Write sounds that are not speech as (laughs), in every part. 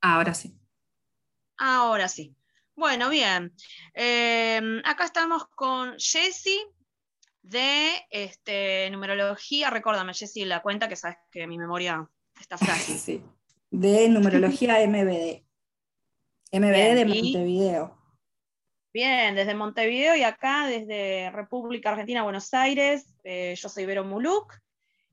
Ahora sí. Ahora sí. Bueno, bien. Eh, acá estamos con Jessie de este, numerología. Recórdame, Jessie, la cuenta que sabes que mi memoria está frágil. (laughs) sí. De numerología MBD. MBD de Montevideo. Bien, desde Montevideo y acá desde República Argentina, Buenos Aires. Eh, yo soy Vero Muluk.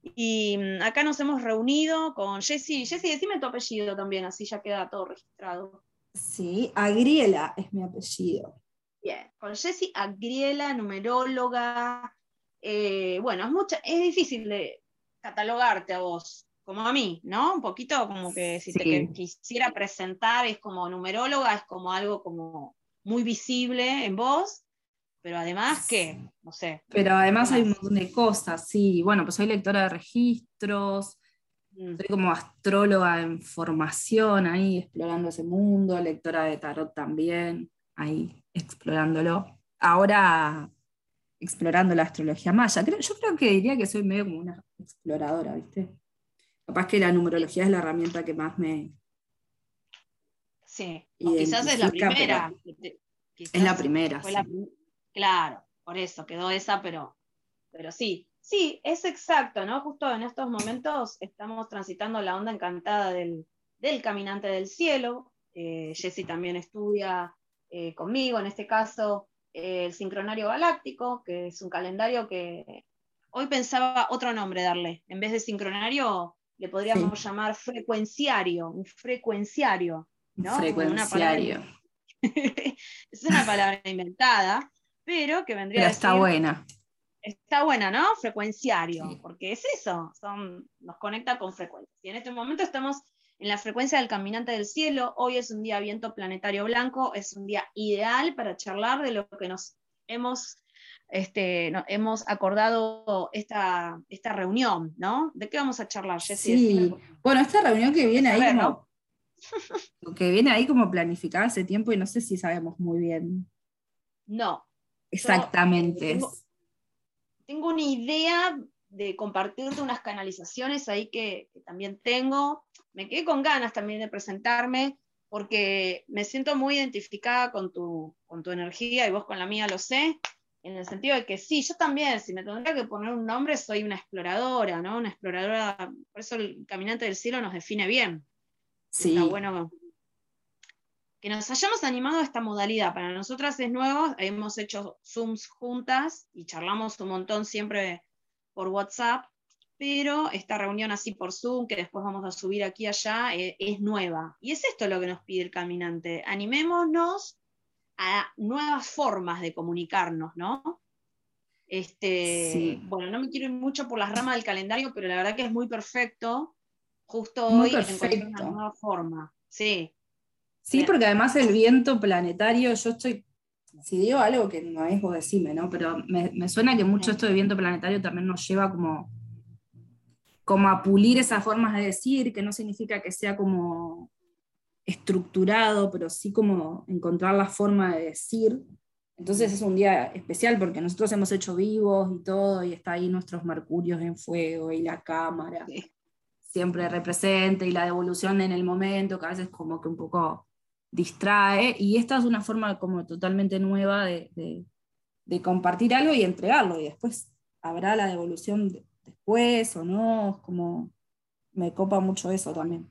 Y mm, acá nos hemos reunido con Jessy. Jessy, decime tu apellido también, así ya queda todo registrado. Sí, Agriela es mi apellido. Bien, con Jessy Agriela, numeróloga. Eh, bueno, es, mucha, es difícil de catalogarte a vos, como a mí, ¿no? Un poquito como que si te quisiera presentar es como numeróloga, es como algo como muy visible en vos, pero además que, no sé. Pero además hay un montón de cosas, sí. Bueno, pues soy lectora de registros, mm. soy como astróloga en formación ahí, explorando ese mundo, lectora de tarot también, ahí explorándolo. Ahora explorando la astrología maya. yo creo que diría que soy medio como una exploradora, ¿viste? Capaz que la numerología es la herramienta que más me... Sí, quizás es la primera. es la primera. Claro, por eso quedó esa, pero, pero sí, sí, es exacto, ¿no? Justo en estos momentos estamos transitando la onda encantada del, caminante del cielo. Eh, Jesse también estudia eh, conmigo, en este caso, el sincronario galáctico, que es un calendario que hoy pensaba otro nombre darle. En vez de sincronario, le podríamos llamar frecuenciario, un frecuenciario. ¿No? Frecuenciario. (laughs) es una palabra inventada, pero que vendría pero está buena. Está buena, ¿no? Frecuenciario, porque es eso, son, nos conecta con frecuencias. Y en este momento estamos en la frecuencia del caminante del cielo. Hoy es un día viento planetario blanco, es un día ideal para charlar de lo que nos hemos, este, hemos acordado esta, esta reunión, ¿no? ¿De qué vamos a charlar, Jessy? Sí, bueno, esta reunión que viene ahí como, que viene ahí como planificada hace tiempo y no sé si sabemos muy bien. No, Exactamente. tengo, una idea de compartirte unas canalizaciones ahí que, también tengo. Me quedé con ganas también de presentarme porque me siento muy identificada con tu, con tu energía y vos con la mía lo sé, en el sentido de que sí, yo también, si me tendría que poner un nombre, soy una exploradora, ¿no? Una exploradora, por eso el caminante del cielo nos define bien. Sí. Está bueno que nos hayamos animado a esta modalidad. Para nosotras es nuevo, hemos hecho Zooms juntas y charlamos un montón siempre por WhatsApp, pero esta reunión así por Zoom, que después vamos a subir aquí allá, eh, es nueva. Y es esto lo que nos pide el caminante. Animémonos a nuevas formas de comunicarnos, ¿no? Este, Bueno, no me quiero ir mucho por las ramas del calendario, pero la verdad que es muy perfecto. Justo hoy encontrar una nueva forma. Sí, Sí, porque además el viento planetario, yo estoy, si digo algo que no es vos decime, ¿no? Pero me, suena que mucho esto de viento planetario también nos lleva como, como a pulir esas formas de decir, que no significa que sea como estructurado, pero sí como encontrar la forma de decir. Entonces es un día especial porque nosotros hemos hecho vivos y todo, y está ahí nuestros mercurios en fuego y la cámara. Siempre represente y la devolución en el momento, que a veces como que un poco distrae, y esta es una forma como totalmente nueva de, compartir algo y entregarlo, y después habrá la devolución después o no, como me copa mucho eso también.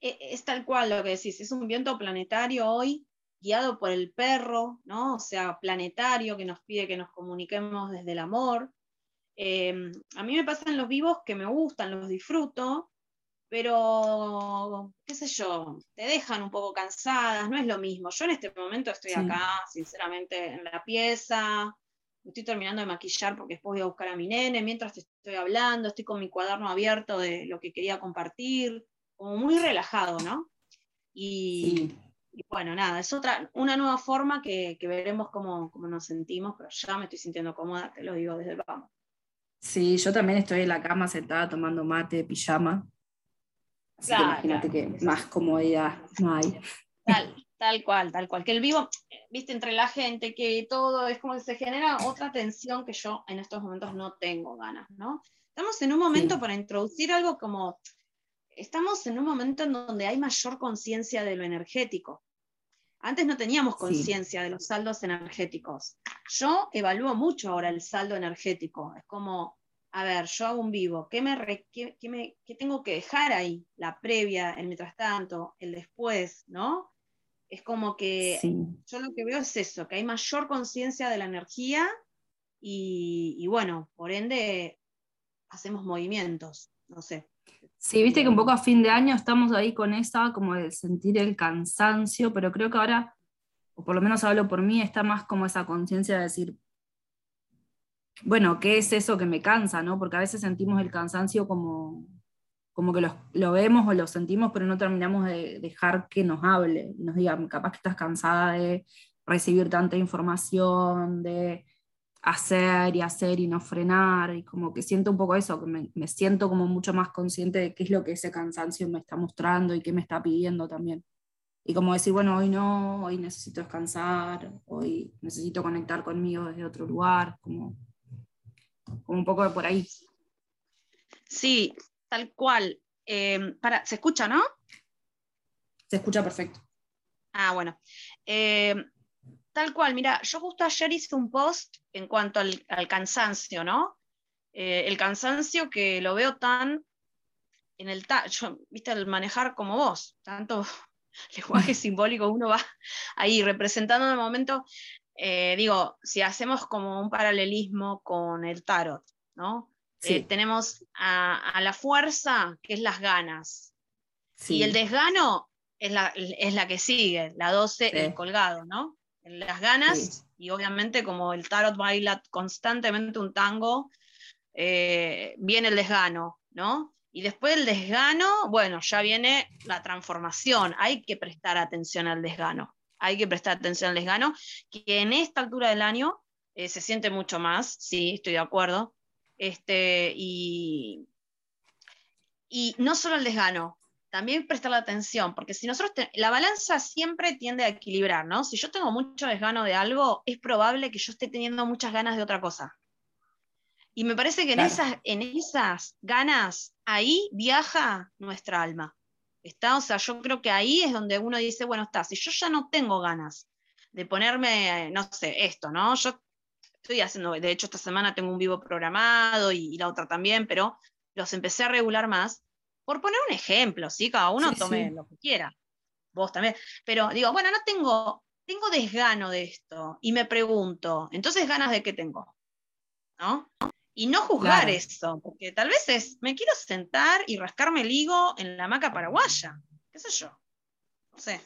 E, es tal cual lo que decís, es un viento planetario hoy guiado por el perro, ¿no? O sea, planetario que nos pide que nos comuniquemos desde el amor. Eh, a mí me pasan los vivos que me gustan, los disfruto, pero, qué sé yo, te dejan un poco cansadas, no es lo mismo. Yo en este momento estoy acá, sinceramente, en la pieza, estoy terminando de maquillar porque después voy a buscar a mi nene, mientras te estoy hablando, estoy con mi cuaderno abierto de lo que quería compartir, como muy relajado, ¿no? Y, bueno, nada, es otra, una nueva forma que, veremos cómo, cómo, nos sentimos, pero ya me estoy sintiendo cómoda, te lo digo desde el vamos. Sí, yo también estoy en la cama sentada tomando mate, pijama, Así que imagínate que más comodidad no hay. Tal cual, tal cual. Que el vivo, viste, entre la gente, que todo es como que se genera otra tensión que yo en estos momentos no tengo ganas, ¿no? Estamos en un momento para introducir algo como, estamos en un momento en donde hay mayor conciencia de lo energético. Antes no teníamos conciencia de los saldos energéticos. Yo evalúo mucho ahora el saldo energético. Es como, a ver, yo hago un vivo, ¿qué, me, qué, me, qué tengo que dejar ahí? La previa, el mientras tanto, el después, ¿no? Es como que yo lo que veo es eso, que hay mayor conciencia de la energía y, bueno, por ende hacemos movimientos, no sé. Sí, viste que un poco a fin de año estamos ahí con esa, como de sentir el cansancio, pero creo que ahora, o por lo menos hablo por mí, está más como esa conciencia de decir, bueno, ¿qué es eso que me cansa? ¿no? Porque a veces sentimos el cansancio como, como que lo, vemos o lo sentimos, pero no terminamos de dejar que nos hable nos diga, capaz que estás cansada de recibir tanta información, de hacer y hacer y no frenar, y como que siento un poco eso, que me, siento como mucho más consciente de qué es lo que ese cansancio me está mostrando y qué me está pidiendo también. Y como decir, bueno, hoy no, hoy necesito descansar, hoy necesito conectar conmigo desde otro lugar, como, como un poco de por ahí. Sí, tal cual. Em, para, ¿Se escucha, no? Se escucha perfecto. Ah, bueno. Em, tal cual, mira, yo justo ayer hice un post en cuanto al, cansancio, ¿no? Eh, el cansancio que lo veo tan en el yo, viste, el manejar como vos, tanto (laughs) lenguaje (laughs) simbólico, uno va ahí representando en el momento, eh, digo, si hacemos como un paralelismo con el tarot, ¿no? Eh, tenemos a, la fuerza, que es las ganas. Y el desgano es la, es la que sigue, la 12, el colgado, ¿no? Las ganas, y obviamente como el tarot baila constantemente un tango, eh, viene el desgano, ¿no? Y después del desgano, bueno, ya viene la transformación. Hay que prestar atención al desgano. Hay que prestar atención al desgano, que en esta altura del año eh, se siente mucho más, sí, estoy de acuerdo, este, y, y no solo el desgano, también prestar la atención, porque si nosotros, la balanza siempre tiende a equilibrar, ¿no? Si yo tengo mucho desgano de algo, es probable que yo esté teniendo muchas ganas de otra cosa. Y me parece que en, esas, en esas ganas, ahí viaja nuestra alma. ¿Está? O sea, yo creo que ahí es donde uno dice, bueno, está, si yo ya no tengo ganas de ponerme, no sé, esto, ¿no? Yo estoy haciendo, de hecho esta semana tengo un vivo programado y, la otra también, pero los empecé a regular más. Por poner un ejemplo, ¿sí? Cada uno tome lo que quiera. Vos también. Pero digo, bueno, no tengo, tengo desgano de esto. Y me pregunto, entonces ganas de qué tengo? ¿No? Y no juzgar eso, porque tal vez es, me quiero sentar y rascarme el higo en la hamaca paraguaya. ¿Qué sé yo? No sé.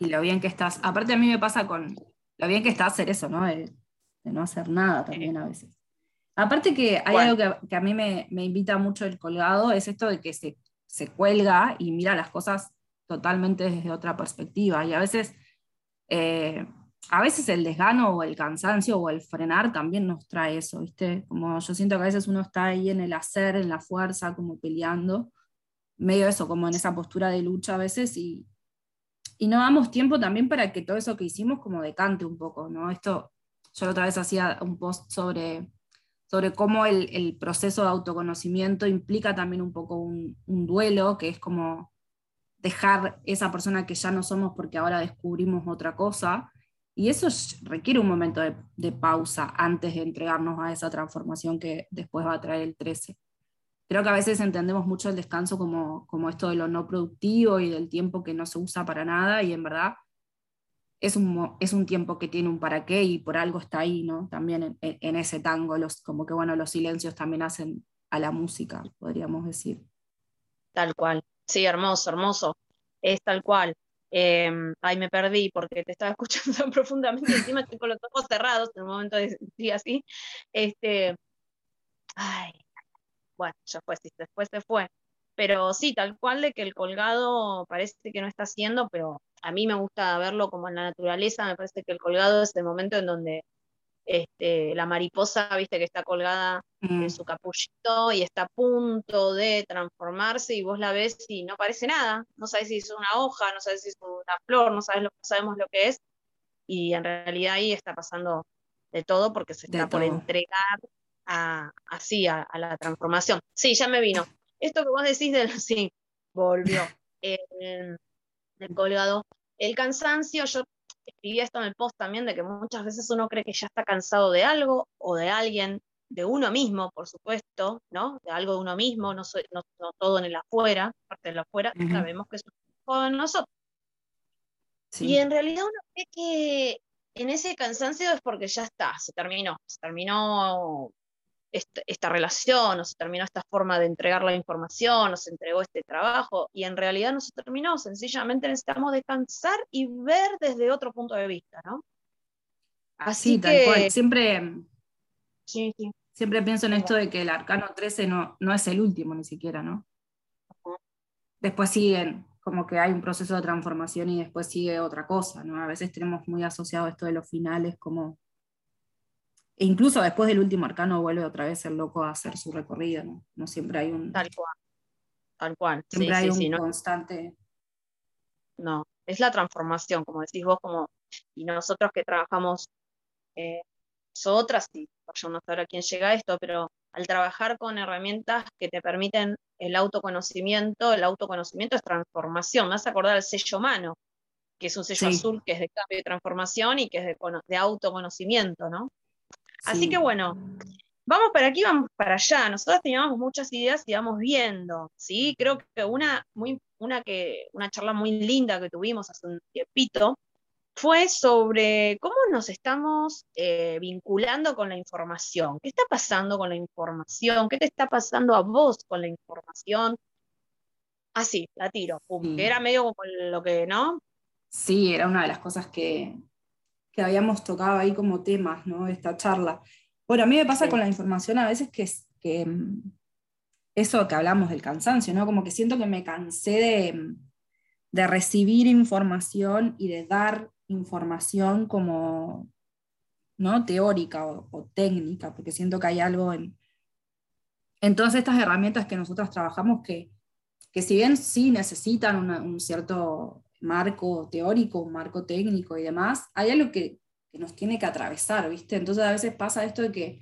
Y lo bien que estás. Aparte a mí me pasa con lo bien que está hacer eso, ¿no? de no hacer nada también a veces. Aparte que hay algo que, a mí me, invita mucho el colgado, es esto de que se, se, cuelga y mira las cosas totalmente desde otra perspectiva. Y a veces, eh, a veces el desgano o el cansancio o el frenar también nos trae eso, ¿viste? Como yo siento que a veces uno está ahí en el hacer, en la fuerza, como peleando, medio eso, como en esa postura de lucha a veces y, y no damos tiempo también para que todo eso que hicimos como decante un poco, ¿no? Esto yo otra vez hacía un post sobre, sobre cómo el, proceso de autoconocimiento implica también un poco un, duelo, que es como dejar esa persona que ya no somos porque ahora descubrimos otra cosa. Y eso requiere un momento de, pausa antes de entregarnos a esa transformación que después va a traer el 13. Creo que a veces entendemos mucho el descanso como, como esto de lo no productivo y del tiempo que no se usa para nada, y en verdad es un, es un tiempo que tiene un para qué y por algo está ahí, ¿no? También en, ese tango, los, como que bueno, los silencios también hacen a la música, podríamos decir. Tal cual, sí, hermoso, hermoso, es tal cual. Eh, ay, me perdí porque te estaba (laughs) escuchando tan profundamente, encima estoy con los ojos cerrados en el momento de decir así. Este, ay, bueno, ya fue, después se fue. Pero sí, tal cual de que el colgado parece que no está haciendo, pero a mí me gusta verlo como en la naturaleza, me parece que el colgado es el momento en donde este, la mariposa, viste, que está colgada en mm. su capullito y está a punto de transformarse y vos la ves y no parece nada, no sabes si es una hoja, no sabes si es una flor, no, sabes lo, sabemos lo que es, y en realidad ahí está pasando de todo porque se está por entregar a, así a, la transformación. Sí, ya me vino. Esto que vos decís del sí, volvió. el colgado. El cansancio, yo escribí esto en el post también, de que muchas veces uno cree que ya está cansado de algo o de alguien, de uno mismo, por supuesto, ¿no? De algo de uno mismo, no, no, todo en el afuera, parte del afuera, sabemos que es de nosotros. Y en realidad uno cree que en ese cansancio es porque ya está, se terminó, se terminó esta, relación, o se terminó esta forma de entregar la información, o se entregó este trabajo, y en realidad no se terminó, sencillamente necesitamos descansar y ver desde otro punto de vista, ¿no? Así que, tal cual. Siempre, siempre pienso en esto de que el arcano 13 no, no es el último ni siquiera, ¿no? Después siguen, como que hay un proceso de transformación y después sigue otra cosa, ¿no? A veces tenemos muy asociado esto de los finales como e incluso después del último arcano vuelve otra vez el loco a hacer su recorrido, ¿no? No siempre hay un. Tal cual. Tal cual. Siempre hay un constante. No, es la transformación, como decís vos, como, y nosotros que trabajamos, eh, nosotras, y yo no sé ahora quién llega a esto, pero al trabajar con herramientas que te permiten el autoconocimiento, el autoconocimiento es transformación. Me a acordar el sello humano, que es un sello azul que es de cambio y transformación y que es de, de autoconocimiento, ¿no? Así que bueno, vamos para aquí, vamos para allá. Nosotros teníamos muchas ideas y vamos viendo, ¿sí? Creo que una, muy, una, que, una charla muy linda que tuvimos hace un tiempito fue sobre cómo nos estamos eh, vinculando con la información. ¿Qué está pasando con la información? ¿Qué te está pasando a vos con la información? Así, la tiro, era medio como lo que, ¿no? Sí, era una de las cosas que, que habíamos tocado ahí como temas, ¿no? Esta charla. Bueno, a mí me pasa con la información a veces que, que mm, eso que hablamos del cansancio, ¿no? Como que siento que me cansé de, mm, de recibir información y de dar información como ¿no? teórica o, técnica, porque siento que hay algo en, en todas estas herramientas que nosotros trabajamos que, que si bien sí necesitan un cierto marco teórico, un marco técnico y demás, hay algo que, nos tiene que atravesar, ¿viste? Entonces a veces pasa esto de que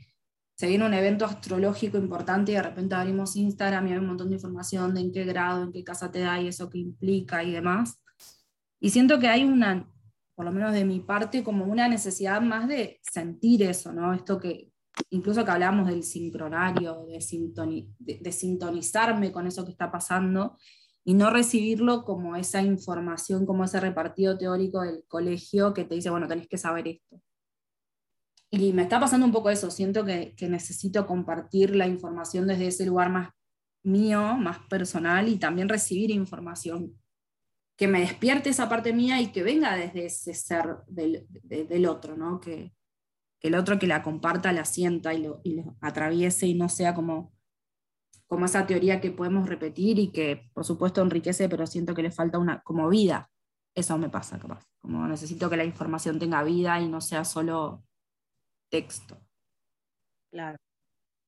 se viene un evento astrológico importante y de repente abrimos Instagram y hay un montón de información de en qué grado, en qué casa te da y eso que implica y demás. Y siento que hay una, por lo menos de mi parte, como una necesidad más de sentir eso, ¿no? Esto que, incluso que hablamos del sincronario, de, de sintonizarme con eso que está pasando y no recibirlo como esa información, como ese repartido teórico del colegio que te dice, bueno, tenés que saber esto. Y me está pasando un poco eso, siento que, necesito compartir la información desde ese lugar más mío, más personal y también recibir información que me despierte esa parte mía y que venga desde ese ser del, otro, ¿no? Que, el otro que la comparta la sienta y lo, y lo atraviese y no sea como como esa teoría que podemos repetir y que por supuesto enriquece, pero siento que le falta una como vida. Eso me pasa, capaz. Como necesito que la información tenga vida y no sea solo texto. Claro.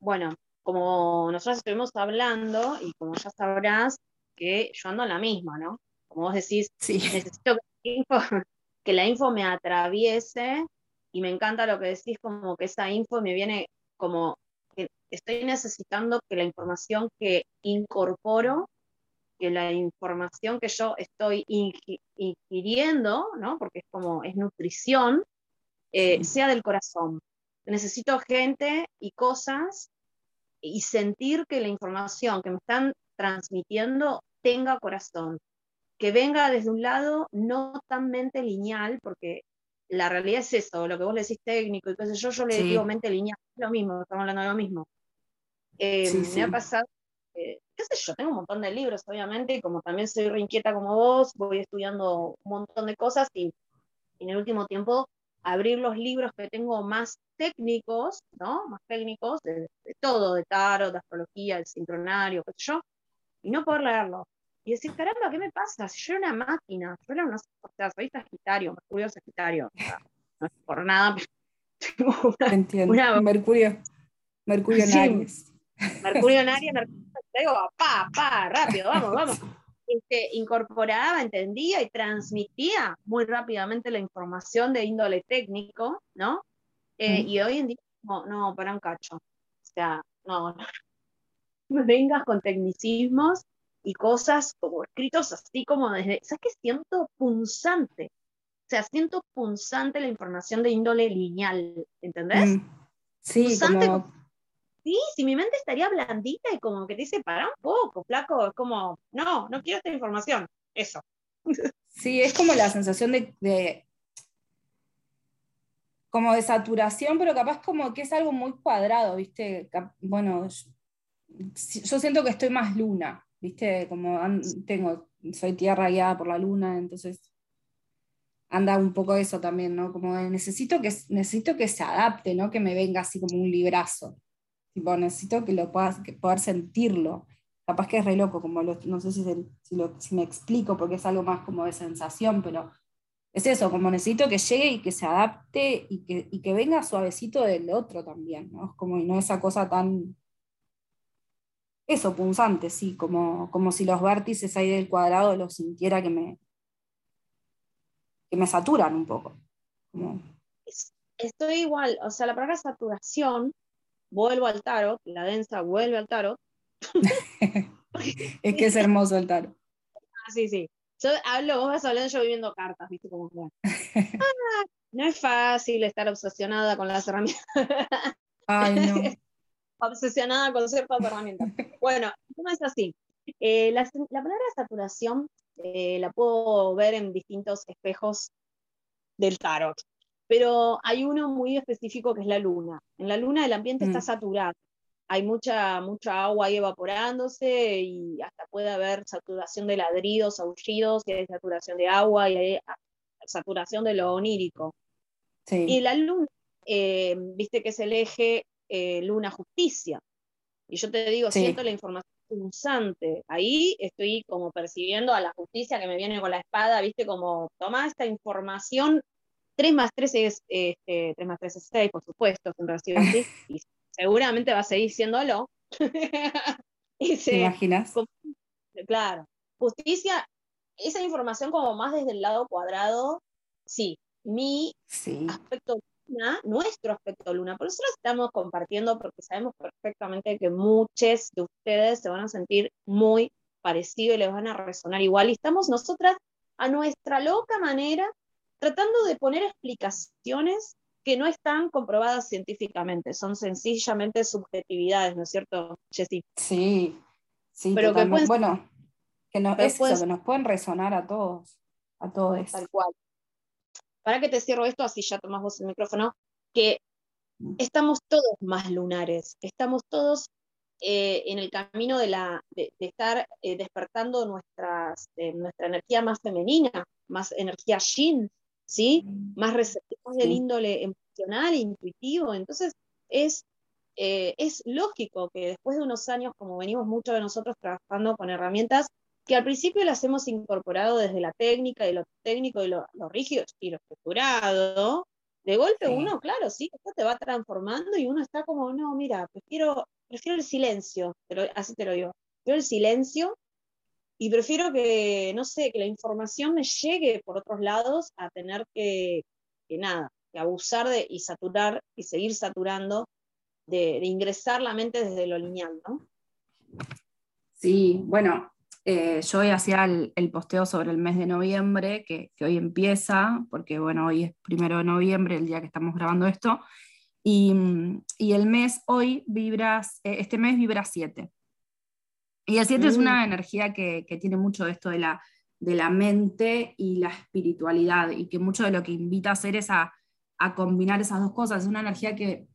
Bueno, como nosotros estuvimos hablando, y como ya sabrás, que yo ando en la misma, ¿no? Como vos decís, necesito que la info me atraviese, y me encanta lo que decís, como que esa info me viene como estoy necesitando que la información que incorporo, que la información que yo estoy ingiriendo, ¿no? porque es como es nutrición, eh, sea del corazón. Necesito gente y cosas y sentir que la información que me están transmitiendo tenga corazón, que venga desde un lado no tan mente lineal, porque la realidad es eso, lo que vos le decís técnico y qué sé yo, yo le digo mente lineal, es lo mismo, estamos hablando de lo mismo. Eh, me ha pasado, qué sé yo, tengo un montón de libros, obviamente, y como también soy reinquieta como vos, voy estudiando un montón de cosas y, en el último tiempo abrir los libros que tengo más técnicos, ¿no? Más técnicos, de, todo, de tarot, de astrología, el sincronario, qué sé yo, y no poder leerlo. Y decir, caramba, ¿qué me pasa? Si yo era una máquina, yo era una, o sea, soy Sagitario, Mercurio Sagitario, no es por nada, (laughs) Entiendo. Mercurio. Mercurio en (laughs) Aries. Mercurio en Aries, Mercurio, digo, pa, pa, rápido, vamos, vamos. Este, incorporaba, entendía y transmitía muy rápidamente la información de índole técnico, ¿no? Eh, y hoy en día, no, no, para un cacho. O sea, no, (laughs) no vengas con tecnicismos y cosas como escritos así como desde, ¿sabes qué? Siento punzante. O sea, siento punzante la información de índole lineal, ¿entendés? Mm. Sí, punzante, Sí, si mi mente estaría blandita y como que te dice, para un poco, flaco, es como, no, no quiero esta información, eso. Sí, es como la sensación de, como de saturación, pero capaz como que es algo muy cuadrado, ¿viste? Bueno, yo siento que estoy más luna, ¿viste? Como tengo, soy tierra guiada por la luna, entonces anda un poco eso también, ¿no? Como necesito que, necesito que se adapte, ¿no? Que me venga así como un librazo. Tipo, necesito que lo puedas, que poder sentirlo. Capaz que es re loco, como no sé si, si, me explico, porque es algo más como de sensación, pero es eso, como necesito que llegue y que se adapte y que, y que venga suavecito del otro también, ¿no? Como, y no esa cosa tan, eso, punzante, sí, como, como si los vértices ahí del cuadrado los sintiera que me, que me saturan un poco. Estoy igual, o sea, la palabra saturación vuelvo al tarot, la densa vuelve al tarot. (laughs) es que es hermoso el tarot. Ah, sí, sí. Yo hablo, vos vas hablando yo viviendo cartas, ¿viste? Como, (laughs) ah, no es fácil estar obsesionada con las herramientas. Ay, no. (laughs) obsesionada con ciertas herramientas. (laughs) Bueno, ¿cómo es así? Eh, la, la, palabra saturación eh, la puedo ver en distintos espejos del tarot pero hay uno muy específico que es la luna. En la luna el ambiente está mm. saturado, hay mucha, mucha agua ahí evaporándose y hasta puede haber saturación de ladridos, aullidos, y hay saturación de agua y hay ah, saturación de lo onírico. Y la luna, eh, viste que es el eje eh, luna justicia. Y yo te digo, siento la información punzante. Ahí estoy como percibiendo a la justicia que me viene con la espada, viste, como toma esta información 3 más 3 es, este, 3 más 3 es 6, por supuesto, siempre así, y seguramente va a seguir siéndolo. (laughs) ¿Te imaginas? Claro. Justicia, esa información como más desde el lado cuadrado, sí. Mi aspecto luna, nuestro aspecto luna, por eso lo estamos compartiendo porque sabemos perfectamente que muchos de ustedes se van a sentir muy parecidos y les van a resonar igual. Y estamos nosotras a nuestra loca manera tratando de poner explicaciones que no están comprobadas científicamente, son sencillamente subjetividades, ¿no es cierto, Jessy? Sí, sí, pero que bueno, que nos, que nos pueden resonar a todos, a todos. Tal cual. Para que te cierro esto, así ya tomas vos el micrófono, que estamos todos más lunares, estamos todos eh, en el camino de, la, de, estar eh, despertando nuestras, nuestra energía más femenina, más energía yin, ¿sí? Más receptivos del índole emocional, intuitivo. Entonces, es, eh, es lógico que después de unos años, como venimos muchos de nosotros trabajando con herramientas, que al principio las hemos incorporado desde la técnica y lo técnico y lo, rígido y lo estructurado, de golpe uno, claro, sí, esto te va transformando y uno está como, no, mira, prefiero, prefiero el silencio, así te lo digo, prefiero el silencio y prefiero que, no sé, que la información me llegue por otros lados a tener que, que nada, que abusar de, y saturar y seguir saturando de, ingresar la mente desde lo lineal, ¿no? Sí, bueno, eh, yo hoy hacía el, posteo sobre el mes de noviembre, que, hoy empieza, porque bueno, hoy es primero de noviembre, el día que estamos grabando esto, y, el mes hoy vibra, eh, este mes vibra 7. Y el 7 es una mm. energía que, tiene mucho de esto de la, de la mente y la espiritualidad, y que mucho de lo que invita a hacer es a, combinar esas dos cosas. Es una energía que,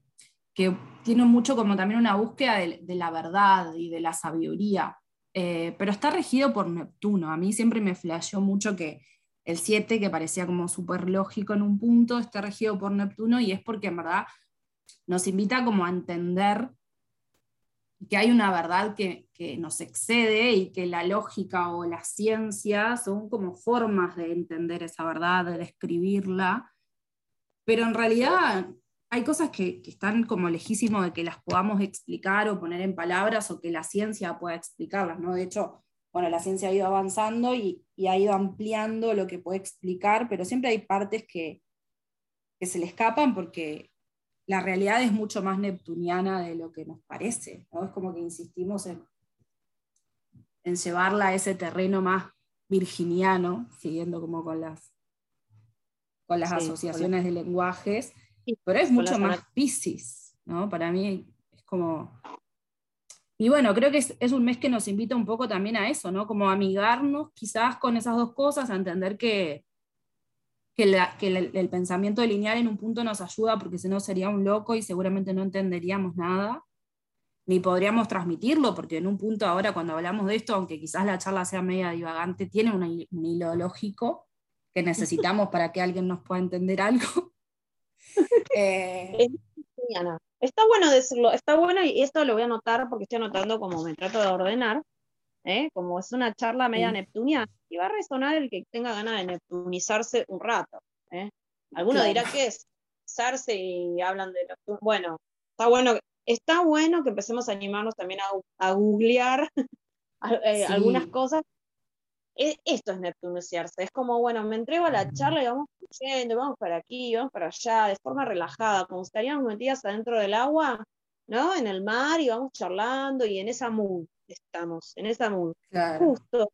tiene mucho como también una búsqueda de, la verdad y de la sabiduría, eh, pero está regido por Neptuno. A mí siempre me flasheó mucho que el 7, que parecía como súper lógico en un punto, está regido por Neptuno y es porque en verdad nos invita como a entender que hay una verdad que, nos excede y que la lógica o la ciencia son como formas de entender esa verdad, de describirla, pero en realidad hay cosas que, están como lejísimos de que las podamos explicar o poner en palabras o que la ciencia pueda explicarlas, ¿no? De hecho, bueno, la ciencia ha ido avanzando y, ha ido ampliando lo que puede explicar, pero siempre hay partes que, se le escapan porque la realidad es mucho más neptuniana de lo que nos parece, ¿no? Es como que insistimos en, en llevarla a ese terreno más virginiano, siguiendo como con las, con las asociaciones de lenguajes, pero es mucho más Pisces, ¿no? Para mí es como... Y bueno, creo que es, un mes que nos invita un poco también a eso, ¿no? Como amigarnos quizás con esas dos cosas, a entender que, que, el, pensamiento lineal en un punto nos ayuda porque si no sería un loco y seguramente no entenderíamos nada, ni podríamos transmitirlo, porque en un punto ahora cuando hablamos de esto, aunque quizás la charla sea media divagante, tiene un hilo lógico que necesitamos para que alguien nos pueda entender algo. (laughs) Eh, está bueno decirlo, está bueno y esto lo voy a anotar porque estoy anotando como me trato de ordenar, ¿eh? como es una charla media neptuniana, y va a resonar el que tenga ganas de neptunizarse un rato. ¿eh? Alguno dirá que es usarse y hablan de Bueno, está bueno, está bueno que empecemos a animarnos también a, googlear (laughs) algunas cosas esto es neptuniciarse, es como, bueno, me entrego a la charla y vamos yendo, vamos para aquí, vamos para allá, de forma relajada, como estaríamos metidas adentro del agua, ¿no? En el mar y vamos charlando y en esa mood estamos, en esa mood. Justo,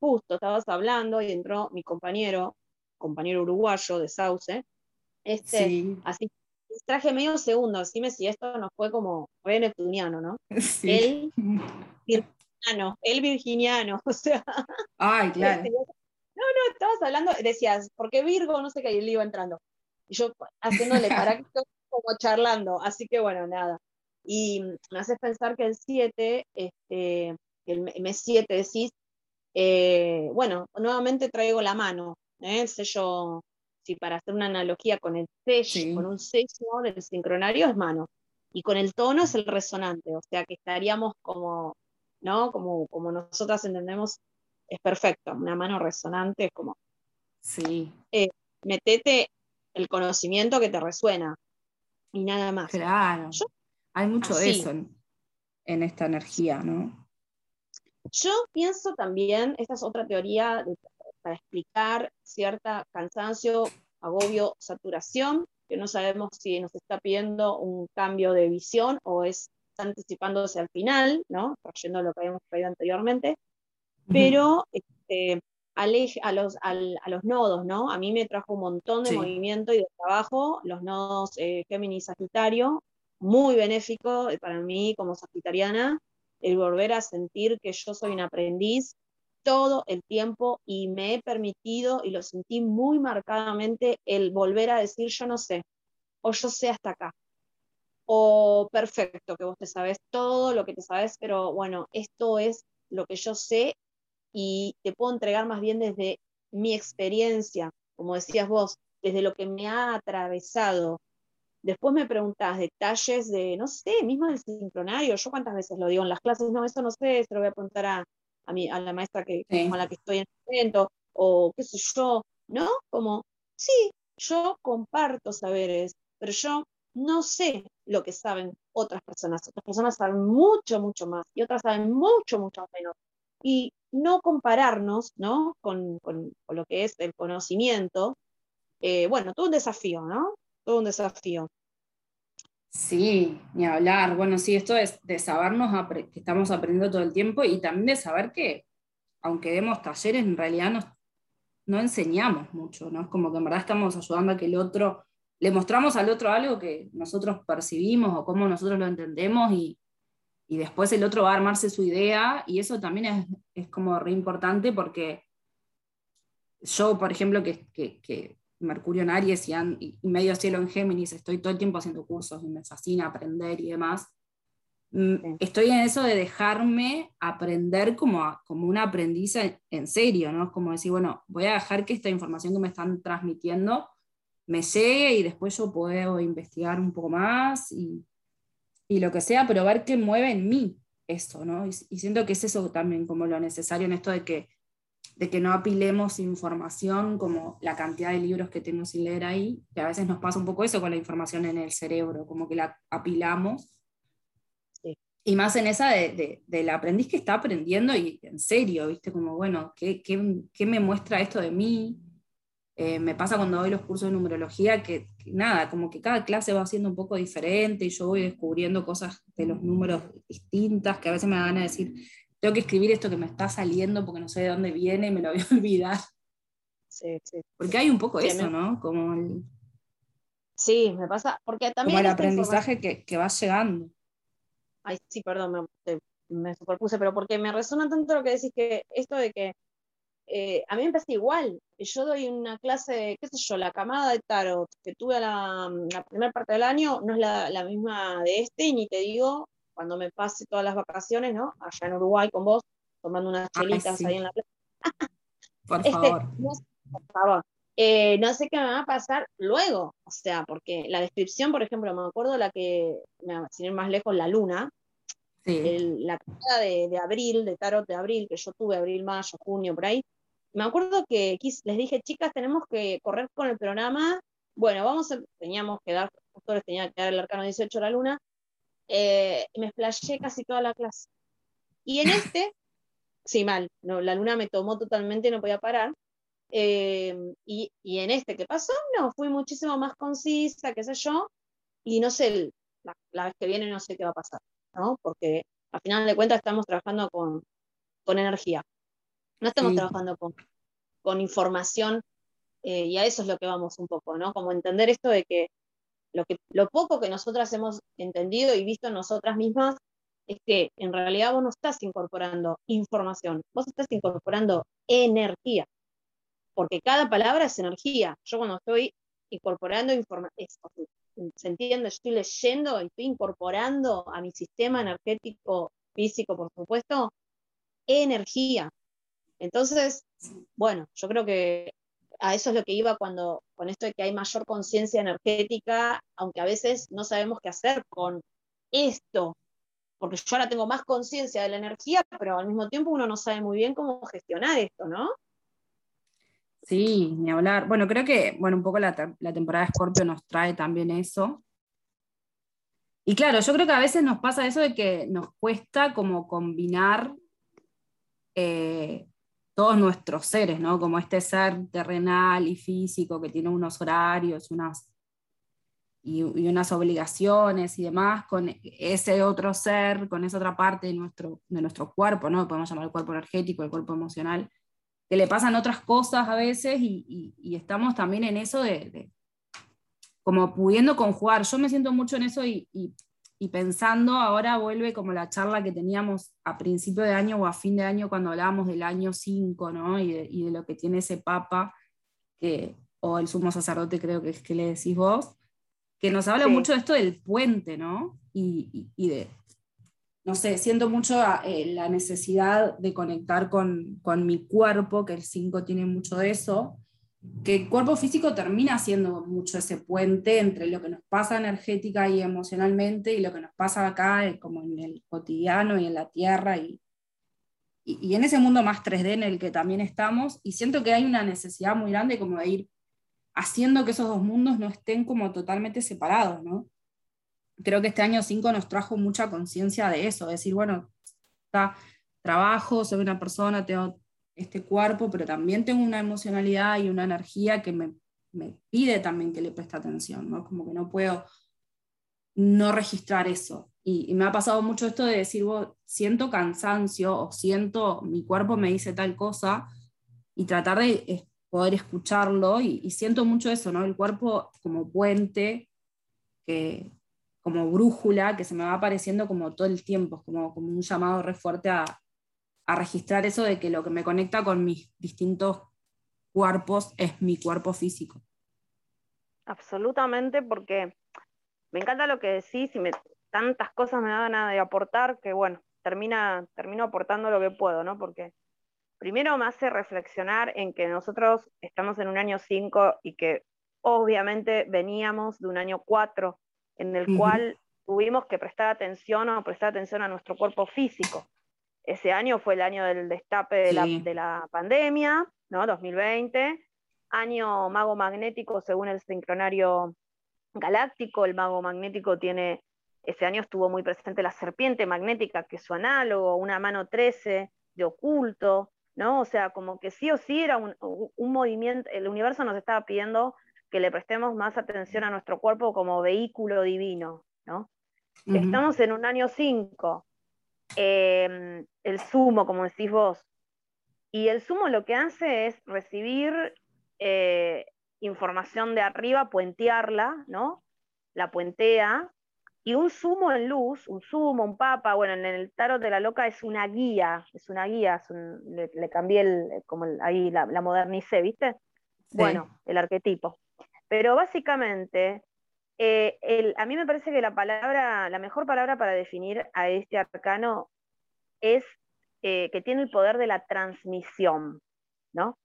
justo estabas hablando y entró mi compañero, compañero uruguayo de Sauce, este, así traje medio segundo, me si esto no fue como re neptuniano, ¿no? (laughs) Sí. Él (laughs) el virginiano, (laughs) o sea. Ay, (laughs) claro. Este, no, no, estabas hablando, decías, porque Virgo, no sé qué, y él iba entrando. Y yo haciéndole (laughs) para que como charlando, así que bueno, nada. Y me haces pensar que el 7, este, el mes 7 decís, eh, bueno, nuevamente traigo la mano, ¿eh? el sello, si para hacer una analogía con el sello, con un sello del sincronario es mano, y con el tono es el resonante, o sea que estaríamos como ¿no? Como, como nosotras entendemos, es perfecto. Una mano resonante es como. Sí. Eh, metete el conocimiento que te resuena y nada más. Claro. Hay mucho de eso en, esta energía, ¿no? Yo pienso también, esta es otra teoría para explicar cierta cansancio, agobio, saturación, que no sabemos si nos está pidiendo un cambio de visión o es anticipándose al final, ¿no? Trayendo lo que habíamos traído anteriormente, pero este, a, los, a los nodos, ¿no? A mí me trajo un montón de movimiento y de trabajo, los nodos eh, Géminis Sagitario, muy benéfico para mí como sagitariana, el volver a sentir que yo soy un aprendiz todo el tiempo y me he permitido, y lo sentí muy marcadamente, el volver a decir yo no sé, o yo sé hasta acá, o perfecto, que vos te sabes todo lo que te sabes, pero bueno, esto es lo que yo sé y te puedo entregar más bien desde mi experiencia, como decías vos, desde lo que me ha atravesado. Después me preguntás detalles de, no sé, mismo del sincronario, yo cuántas veces lo digo en las clases, no, eso no sé, se lo voy a preguntar a, a, mi, a la maestra que, con la que estoy en el momento, o qué sé yo, ¿no? Como, sí, yo comparto saberes, pero yo no sé lo que saben otras personas. Otras personas saben mucho, mucho más y otras saben mucho, mucho menos. Y no compararnos ¿no? Con, lo que es el conocimiento, eh, bueno, todo un desafío, ¿no? Todo un desafío. Sí, ni hablar. Bueno, sí, esto es de sabernos que estamos aprendiendo todo el tiempo y también de saber que, aunque demos talleres, en realidad nos, no enseñamos mucho, ¿no? Es como que en verdad estamos ayudando a que el otro le mostramos al otro algo que nosotros percibimos o cómo nosotros lo entendemos y, después el otro va a armarse su idea y eso también es, como re importante porque yo, por ejemplo, que, Mercurio en Aries y, medio cielo en Géminis, estoy todo el tiempo haciendo cursos y me fascina aprender y demás. Mm, estoy en eso de dejarme aprender como, como una aprendiz en serio, ¿no? Es como decir, bueno, voy a dejar que esta información que me están transmitiendo me llegue y después yo puedo investigar un poco más y, lo que sea, pero ver qué mueve en mí eso, ¿no? Y, siento que es eso también como lo necesario en esto de que de que no apilemos información como la cantidad de libros que tengo sin leer ahí, que a veces nos pasa un poco eso con la información en el cerebro, como que la apilamos. Y más en esa de, del aprendiz que está aprendiendo y en serio, ¿viste? Como, bueno, ¿qué, qué, me muestra esto de mí? Eh, me pasa cuando doy los cursos de numerología que, que, nada, como que cada clase va siendo un poco diferente y yo voy descubriendo cosas de los números distintas que a veces me van a decir, tengo que escribir esto que me está saliendo porque no sé de dónde viene y me lo voy a (laughs) olvidar. Sí, sí. Porque hay un poco eso, ¿no? Como el, sí, me pasa, porque también... Como el aprendizaje que, que, va llegando. Ay, sí, perdón, me, me, superpuse, pero porque me resuena tanto lo que decís que esto de que eh, a mí me pasa igual. Yo doy una clase qué sé yo, la camada de tarot que tuve la, la primera parte del año, no es la, la misma de este, y ni te digo cuando me pase todas las vacaciones, ¿no? Allá en Uruguay con vos, tomando unas chelitas ahí en la playa. (laughs) por este, favor. No, por favor. Eh, no sé qué me va a pasar luego, o sea, porque la descripción, por ejemplo, me acuerdo la que, sin ir más lejos, la luna, la carta de, de, abril, de tarot de abril, que yo tuve abril, mayo, junio, por ahí, me acuerdo que les dije, chicas, tenemos que correr con el programa, bueno, vamos a, teníamos que dar, justo les tenía que dar el arcano 18 a la luna, eh, me flashé casi toda la clase. Y en (laughs) este, sí, mal, no, la luna me tomó totalmente, no podía parar. Eh, y, y, en este que pasó, no, fui muchísimo más concisa, qué sé yo, y no sé, la, la, vez que viene no sé qué va a pasar, ¿no? Porque al final de cuentas estamos trabajando con, con energía, no estamos sí. trabajando con, con información, eh, y a eso es lo que vamos un poco, ¿no? Como entender esto de que lo, que, lo poco que nosotras hemos entendido y visto en nosotras mismas es que en realidad vos no estás incorporando información, vos estás incorporando energía, porque cada palabra es energía. Yo cuando estoy incorporando información, se estoy leyendo estoy incorporando a mi sistema energético físico, por supuesto, energía. Entonces, bueno, yo creo que a eso es lo que iba cuando, con esto de que hay mayor conciencia energética, aunque a veces no sabemos qué hacer con esto, porque yo ahora tengo más conciencia de la energía, pero al mismo tiempo uno no sabe muy bien cómo gestionar esto, ¿no? Sí, ni hablar. Bueno, creo que, bueno, un poco la, la temporada de Scorpio nos trae también eso. Y claro, yo creo que a veces nos pasa eso de que nos cuesta como combinar eh, todos nuestros seres, ¿no? Como este ser terrenal y físico que tiene unos horarios unas, y, y, unas obligaciones y demás, con ese otro ser, con esa otra parte de nuestro, de nuestro cuerpo, ¿no? Podemos llamar el cuerpo energético, el cuerpo emocional, que le pasan otras cosas a veces y, y, y estamos también en eso de, de, como pudiendo conjugar. Yo me siento mucho en eso y, y pensando, ahora vuelve como la charla que teníamos a principio de año o a fin de año cuando hablábamos del año 5, ¿no? Y de, y de, lo que tiene ese papa, que, o el sumo sacerdote creo que es que le decís vos, que nos habla sí. mucho de esto del puente, ¿no? Y, y, y de, no sé, siento mucho eh, la necesidad de conectar con, con mi cuerpo, que el 5 tiene mucho de eso, que el cuerpo físico termina siendo mucho ese puente entre lo que nos pasa energética y emocionalmente y lo que nos pasa acá, eh, como en el cotidiano y en la tierra y, y, y, en ese mundo más 3D en el que también estamos. Y siento que hay una necesidad muy grande como de ir haciendo que esos dos mundos no estén como totalmente separados, ¿no? Creo que este año 5 nos trajo mucha conciencia de eso, de decir, bueno, está, trabajo, soy una persona, tengo este cuerpo, pero también tengo una emocionalidad y una energía que me, me pide también que le preste atención, ¿no? Como que no puedo no registrar eso. Y, y, me ha pasado mucho esto de decir, vos, siento cansancio o siento, mi cuerpo me dice tal cosa, y tratar de es, poder escucharlo, y, y, siento mucho eso, ¿no? El cuerpo como puente, que, como brújula, que se me va apareciendo como todo el tiempo, como, como un llamado re fuerte a, a registrar eso de que lo que me conecta con mis distintos cuerpos es mi cuerpo físico. Absolutamente, porque me encanta lo que decís y me, tantas cosas me dan a de aportar que, bueno, termina, termino aportando lo que puedo, ¿no? Porque primero me hace reflexionar en que nosotros estamos en un año 5 y que obviamente veníamos de un año 4 en el uh -huh. cual tuvimos que prestar atención o prestar atención a nuestro cuerpo físico ese año fue el año del destape de, la, de la pandemia, ¿no? 2020, año mago magnético según el sincronario galáctico, el mago magnético tiene, ese año estuvo muy presente la serpiente magnética, que es su análogo, una mano 13 de oculto, ¿no? O sea, como que sí o sí era un, movimiento, el universo nos estaba pidiendo que le prestemos más atención a nuestro cuerpo como vehículo divino, ¿no? Estamos en un año 5, em, el sumo, como decís vos, y el sumo lo que hace es recibir eh, información de arriba, puentearla, ¿no? La puentea, y un sumo en luz, un sumo, un papa, bueno, en el tarot de la loca es una guía, es una guía, le, cambié el, como ahí la, modernicé, ¿viste? Bueno, el arquetipo. Pero básicamente, eh, a mí me parece que la palabra, la mejor palabra para definir a este arcano es eh, que tiene el poder de la transmisión, ¿no?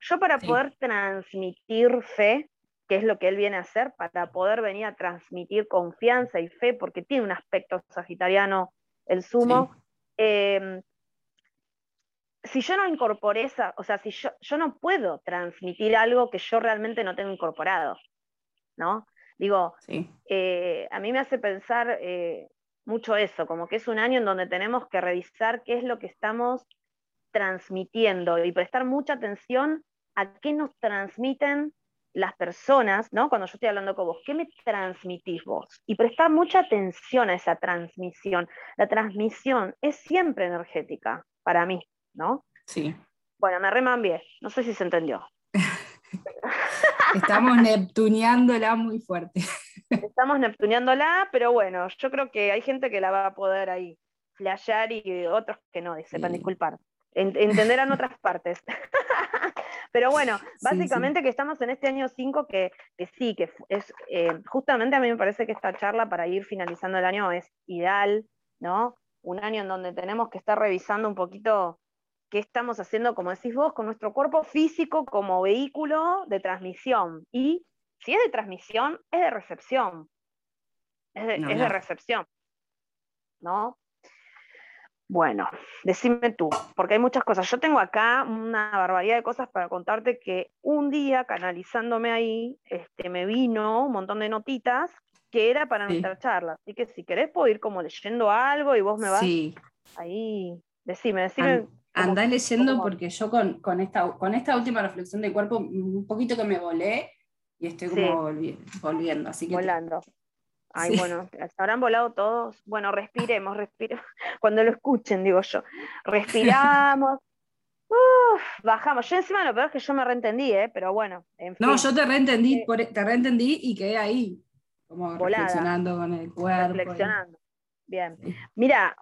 Yo para poder transmitir fe, que es lo que él viene a hacer, para poder venir a transmitir confianza y fe, porque tiene un aspecto sagitariano el sumo, em, si yo no incorporé esa, o sea, si yo, yo no puedo transmitir algo que yo realmente no tengo incorporado, ¿no? Digo, eh, a mí me hace pensar eh, mucho eso, como que es un año en donde tenemos que revisar qué es lo que estamos transmitiendo y prestar mucha atención a qué nos transmiten las personas, ¿no? Cuando yo estoy hablando con vos, ¿qué me transmitís vos? Y prestar mucha atención a esa transmisión. La transmisión es siempre energética para mí, ¿no? Sí. Bueno, me remambié, no sé si se entendió. Estamos neptuneándola muy fuerte. Estamos neptuneándola, pero bueno, yo creo que hay gente que la va a poder ahí flashear y otros que no, sepan disculpar. entenderán otras partes. Pero bueno, básicamente que estamos en este año 5 que, sí, que es eh, justamente a mí me parece que esta charla para ir finalizando el año es ideal, ¿no? Un año en donde tenemos que estar revisando un poquito qué estamos haciendo, como decís vos, con nuestro cuerpo físico como vehículo de transmisión. Y si es de transmisión, es de recepción. Es de, es de recepción. ¿No? Bueno, decime tú, porque hay muchas cosas. Yo tengo acá una barbaridad de cosas para contarte que un día, canalizándome ahí, este, me vino un montón de notitas que era para nuestra charla. Así que si querés puedo ir como leyendo algo y vos me vas sí. ahí. Decime, decime. Andá leyendo porque yo con, esta, con esta última reflexión de cuerpo, un poquito que me volé y estoy como volviendo. Así que Volando. Ay, bueno, se habrán volado todos. Bueno, respiremos, respiremos. (laughs) Cuando lo escuchen, digo yo. Respiramos. (laughs) bajamos. Yo encima lo peor es que yo me reentendí, ¿eh? pero bueno. No, yo te reentendí, e, te reentendí y quedé ahí, como reflexionando con el cuerpo. Reflexionando. Bien. Mira,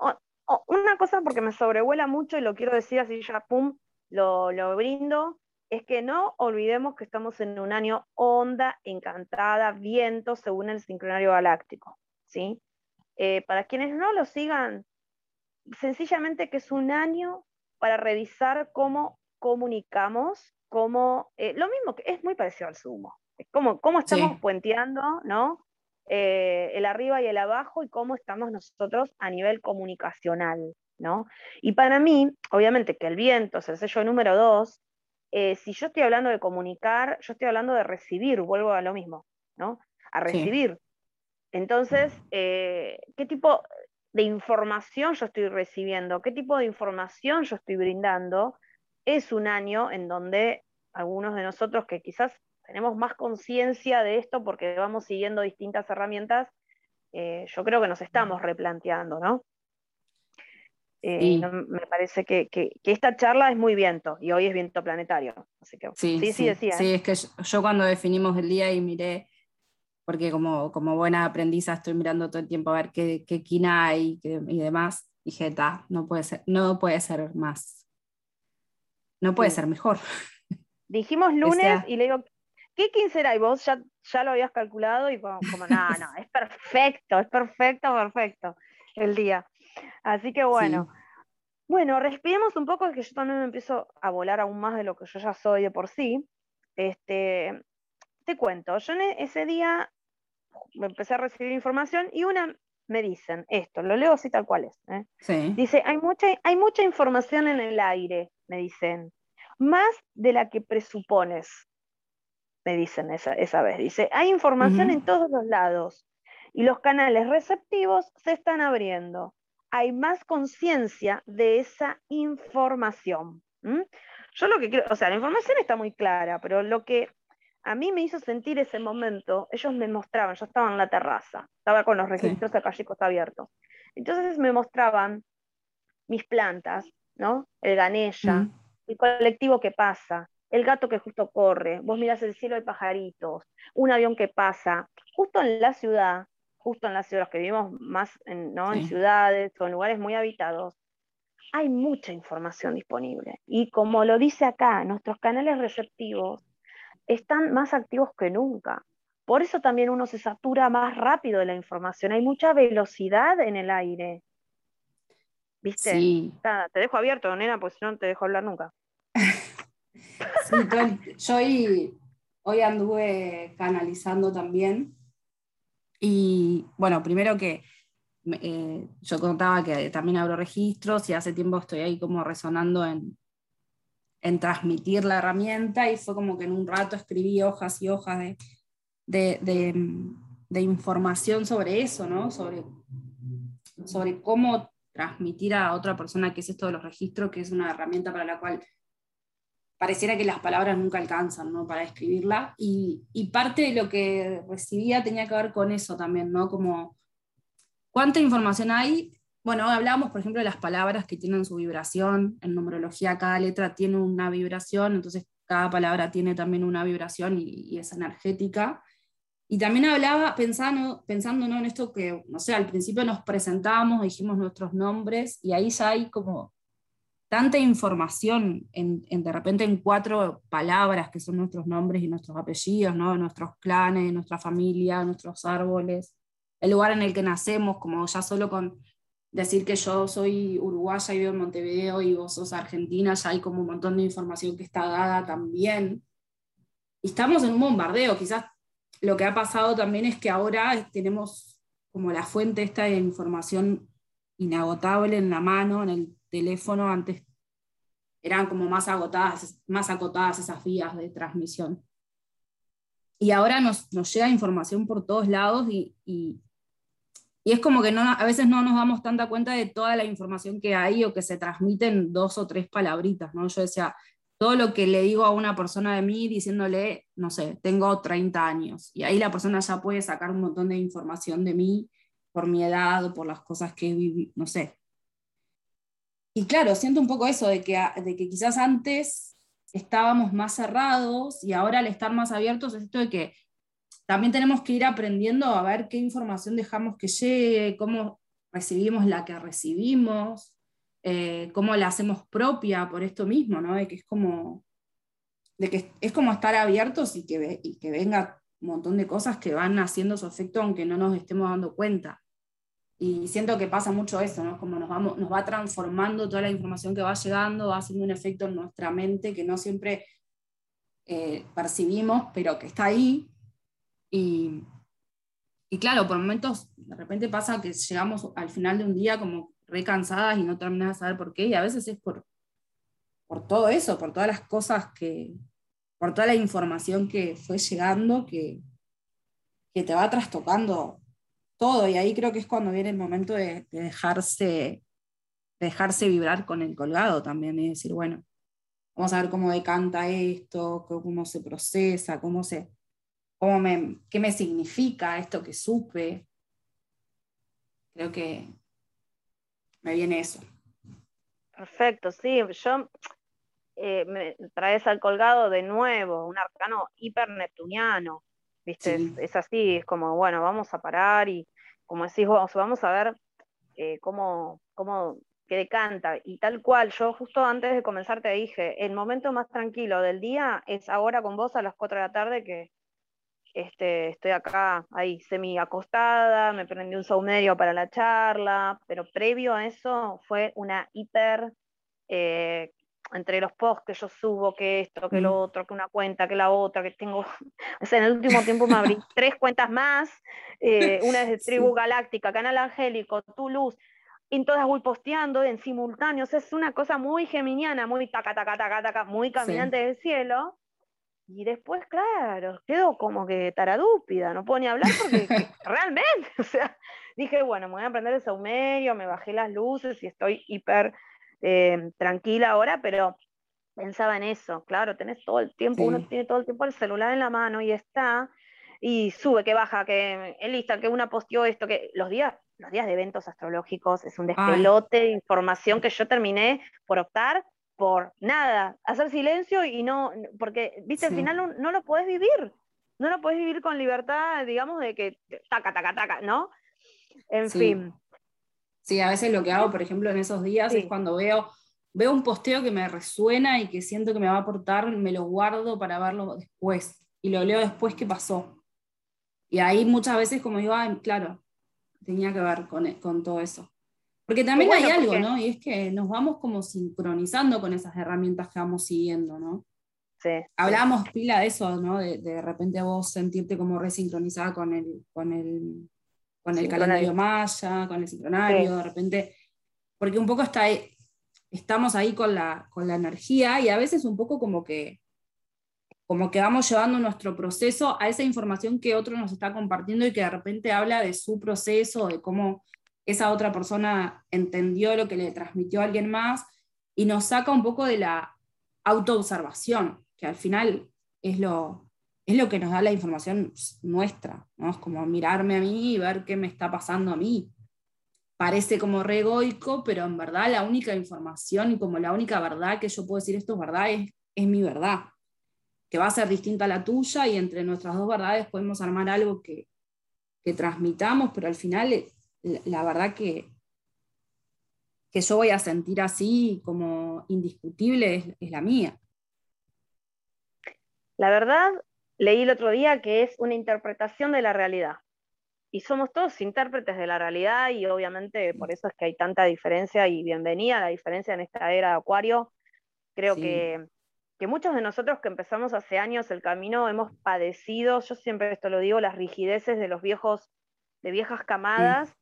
una cosa porque me sobrevuela mucho y lo quiero decir así ya, pum, lo, lo brindo es que no olvidemos que estamos en un año onda, encantada, viento, según el sincronario galáctico. ¿sí? Eh, para quienes no lo sigan, sencillamente que es un año para revisar cómo comunicamos, cómo, eh, lo mismo que es muy parecido al sumo, cómo, cómo estamos puenteando, ¿no? Eh, el arriba y el abajo y cómo estamos nosotros a nivel comunicacional, ¿no? Y para mí, obviamente que el viento es el sello número dos, eh, si yo estoy hablando de comunicar, yo estoy hablando de recibir, vuelvo a lo mismo, ¿no? A recibir. Entonces, eh, ¿qué tipo de información yo estoy recibiendo? ¿Qué tipo de información yo estoy brindando? Es un año en donde algunos de nosotros que quizás tenemos más conciencia de esto porque vamos siguiendo distintas herramientas, eh, yo creo que nos estamos replanteando, ¿no? Eh, me parece que, esta charla es muy viento y hoy es viento planetario. Así que, sí, sí, sí, decía. Sí, es que yo, cuando definimos el día y miré, porque como, como buena aprendiza estoy mirando todo el tiempo a ver qué, qué quina hay y, demás, dije, está no puede ser, no puede ser más. No puede ser mejor. (laughs) Dijimos lunes y le digo, ¿qué 15 era? Y vos ya, ya lo habías calculado y como, como no, no, es perfecto, es perfecto, perfecto el día. Así que bueno. Bueno, respiremos un poco, que yo también me empiezo a volar aún más de lo que yo ya soy de por sí. Este, te cuento, yo en ese día me empecé a recibir información y una me dicen esto, lo leo así tal cual es. ¿eh? Dice, hay mucha, hay mucha información en el aire, me dicen, más de la que presupones, me dicen esa, esa vez. Dice, hay información en todos los lados y los canales receptivos se están abriendo. Hay más conciencia de esa información. Yo lo que quiero, o sea, la información está muy clara, pero lo que a mí me hizo sentir ese momento, ellos me mostraban, yo estaba en la terraza, estaba con los registros acálicos abiertos. Entonces me mostraban mis plantas, ¿no? El ganella, el colectivo que pasa, el gato que justo corre, vos mirás el cielo de pajaritos, un avión que pasa, justo en la ciudad, justo en las ciudades que vivimos más en, ¿no? en ciudades o en lugares muy habitados, hay mucha información disponible. Y como lo dice acá, nuestros canales receptivos están más activos que nunca. Por eso también uno se satura más rápido de la información. Hay mucha velocidad en el aire. ¿Viste? Sí. te dejo abierto, nena, pues si no te dejo hablar nunca. Yo hoy, hoy anduve canalizando también. Y bueno, primero que eh, yo contaba que también abro registros y hace tiempo estoy ahí como resonando en, en transmitir la herramienta y fue como que en un rato escribí hojas y hojas de, de, información sobre eso, ¿no? Sobre, sobre cómo transmitir a otra persona qué es esto de los registros, que es una herramienta para la cual pareciera que las palabras nunca alcanzan ¿no? para escribirla. Y, y, parte de lo que recibía tenía que ver con eso también, ¿no? Como cuánta información hay bueno, hablábamos, por ejemplo, de las palabras que tienen su vibración. En numerología cada letra tiene una vibración, entonces cada palabra tiene también una vibración y, es energética. Y también hablaba pensando, pensando ¿no? en esto que, no sé, al principio nos presentamos, dijimos nuestros nombres y ahí ya hay como tanta información en, de repente en cuatro palabras que son nuestros nombres y nuestros apellidos, ¿no? nuestros clanes, nuestra familia, nuestros árboles, el lugar en el que nacemos, como ya solo con decir que yo soy uruguaya y vivo en Montevideo y vos sos argentina, ya hay como un montón de información que está dada también. Y estamos en un bombardeo, quizás lo que ha pasado también es que ahora tenemos como la fuente esta de información inagotable en la mano, en el teléfono, antes eran como más agotadas, más acotadas esas vías de transmisión. Y ahora nos, nos llega información por todos lados y, y es como que no, a veces no nos damos tanta cuenta de toda la información que hay o que se transmite en dos o tres palabritas, ¿no? Yo decía, todo lo que le digo a una persona de mí diciéndole, no sé, tengo 30 años, y ahí la persona ya puede sacar un montón de información de mí por mi edad o por las cosas que viví, no sé. Y claro, siento un poco eso, de que, de que quizás antes estábamos más cerrados y ahora al estar más abiertos es esto de que también tenemos que ir aprendiendo a ver qué información dejamos que llegue, cómo recibimos la que recibimos, eh, cómo la hacemos propia por esto mismo, ¿no? De que es como, de que es como estar abiertos y que, y que venga un montón de cosas que van haciendo su efecto aunque no nos estemos dando cuenta. Y siento que pasa mucho eso, ¿no? Como nos, vamos, nos va transformando toda la información que va llegando, va haciendo un efecto en nuestra mente que no siempre eh, percibimos, pero que está ahí y, y claro, por momentos de repente pasa que llegamos al final de un día como recansadas y no terminas de saber por qué, y a veces es por, por todo eso, por todas las cosas que, por toda la información que fue llegando, que, que te va trastocando todo, y ahí creo que es cuando viene el momento de, dejarse, dejarse vibrar con el colgado también, y decir, bueno, vamos a ver cómo decanta esto, cómo se procesa, cómo se, me, qué me significa esto que supe. Creo que me viene eso. Perfecto, sí, yo eh, me traes al colgado de nuevo, un arcano hiper ¿viste? Es, así, es como, bueno, vamos a parar y como decís vos, vamos a ver eh, cómo, cómo que decanta. Y tal cual, yo justo antes de comenzar te dije, el momento más tranquilo del día es ahora con vos a las 4 de la tarde que, este, estoy acá, ahí, semi acostada, me prendí un saumerio para la charla, pero previo a eso fue una hiper, eh, entre los posts que yo subo, que esto, que lo otro, que una cuenta, que la otra, que tengo, (laughs) o sea, en el último tiempo me abrí (laughs) tres cuentas más, eh, una es de Tribu Galáctica, Canal Angélico, Tu Luz, y todas voy posteando en simultáneo, o sea, es una cosa muy geminiana, muy taca, taca, taca, taca, muy caminante del cielo, y después, claro, quedo como que taradúpida, no puedo ni hablar porque (laughs) realmente, o sea, dije, bueno, me voy a aprender el saumerio, me bajé las luces y estoy hiper eh, tranquila ahora, pero pensaba en eso, claro, tenés todo el tiempo, uno tiene todo el tiempo el celular en la mano y está, y sube, que baja, que en lista, que una posteó esto, que los días, los días de eventos astrológicos es un despelote de información que yo terminé por optar por nada, hacer silencio y no, porque, viste, al final no, lo puedes vivir, no lo puedes vivir con libertad, digamos, de que taca, taca, taca, ¿no? En fin. Sí, a veces lo que hago, por ejemplo, en esos días es cuando veo, veo un posteo que me resuena y que siento que me va a aportar, me lo guardo para verlo después y lo leo después qué pasó. Y ahí muchas veces como digo, claro, tenía que ver con, con todo eso. Porque también hay algo, ¿no? Y es que nos vamos como sincronizando con esas herramientas que vamos siguiendo, ¿no? Sí. Hablábamos pila de eso, ¿no? De, de repente vos sentirte como resincronizada con el, con el, con el calendario maya, con el sincronario, de repente, porque un poco está estamos ahí con la, con la energía y a veces un poco como que como que vamos llevando nuestro proceso a esa información que otro nos está compartiendo y que de repente habla de su proceso, de cómo esa otra persona entendió lo que le transmitió a alguien más y nos saca un poco de la autoobservación, que al final es lo, es lo que nos da la información nuestra, ¿no? Es como mirarme a mí y ver qué me está pasando a mí. Parece como re egoico, pero en verdad la única información y como la única verdad que yo puedo decir esto es verdad es, es mi verdad, que va a ser distinta a la tuya y entre nuestras dos verdades podemos armar algo que, que transmitamos, pero al final la verdad que, que yo voy a sentir así como indiscutible es, la mía. La verdad, leí el otro día que es una interpretación de la realidad. Y somos todos intérpretes de la realidad y obviamente por eso es que hay tanta diferencia y bienvenida a la diferencia en esta era de Acuario. Creo que, que, muchos de nosotros que empezamos hace años el camino hemos padecido, yo siempre esto lo digo, las rigideces de los viejos, de viejas camadas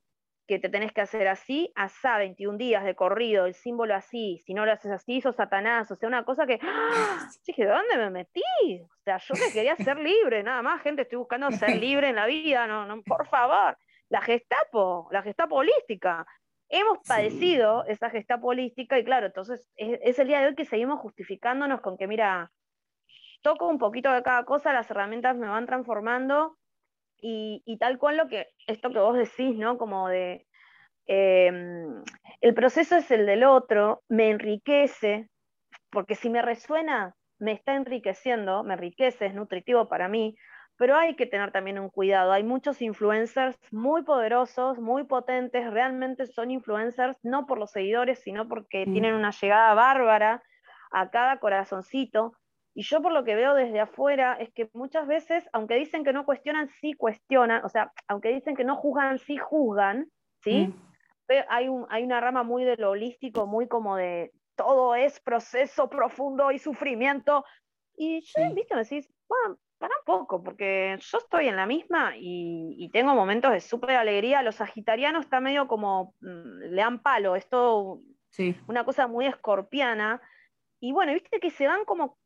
que te tenés que hacer así, asá 21 días de corrido, el símbolo así, si no lo haces así, sos Satanás, o sea, una cosa que, ¡ah! (gasps) dije, ¿dónde me metí? O sea, yo me quería ser libre, nada más, gente, estoy buscando ser (laughs) libre en la vida, no, no, por favor, la gestapo, la gestapo holística. Hemos padecido esa gestapo holística y claro, entonces es, el día de hoy que seguimos justificándonos con que, mira, toco un poquito de cada cosa, las herramientas me van transformando y, tal cual lo que, esto que vos decís, ¿no? Como de, em, el proceso es el del otro, me enriquece, porque si me resuena, me está enriqueciendo, me enriquece, es nutritivo para mí, pero hay que tener también un cuidado. Hay muchos influencers muy poderosos, muy potentes, realmente son influencers no por los seguidores, sino porque mm. tienen una llegada bárbara a cada corazoncito. Y yo por lo que veo desde afuera es que muchas veces, aunque dicen que no cuestionan, sí cuestionan, o sea, aunque dicen que no juzgan, sí juzgan, ¿sí? Mm. Hay, un, hay una rama muy de lo holístico, muy como de todo es proceso profundo y sufrimiento. Y yo, viste, me decís, bueno, para un poco, porque yo estoy en la misma y, tengo momentos de súper alegría. Los sagitarianos está medio como, mm, le dan palo, es todo una cosa muy escorpiana. Y bueno, viste que se van como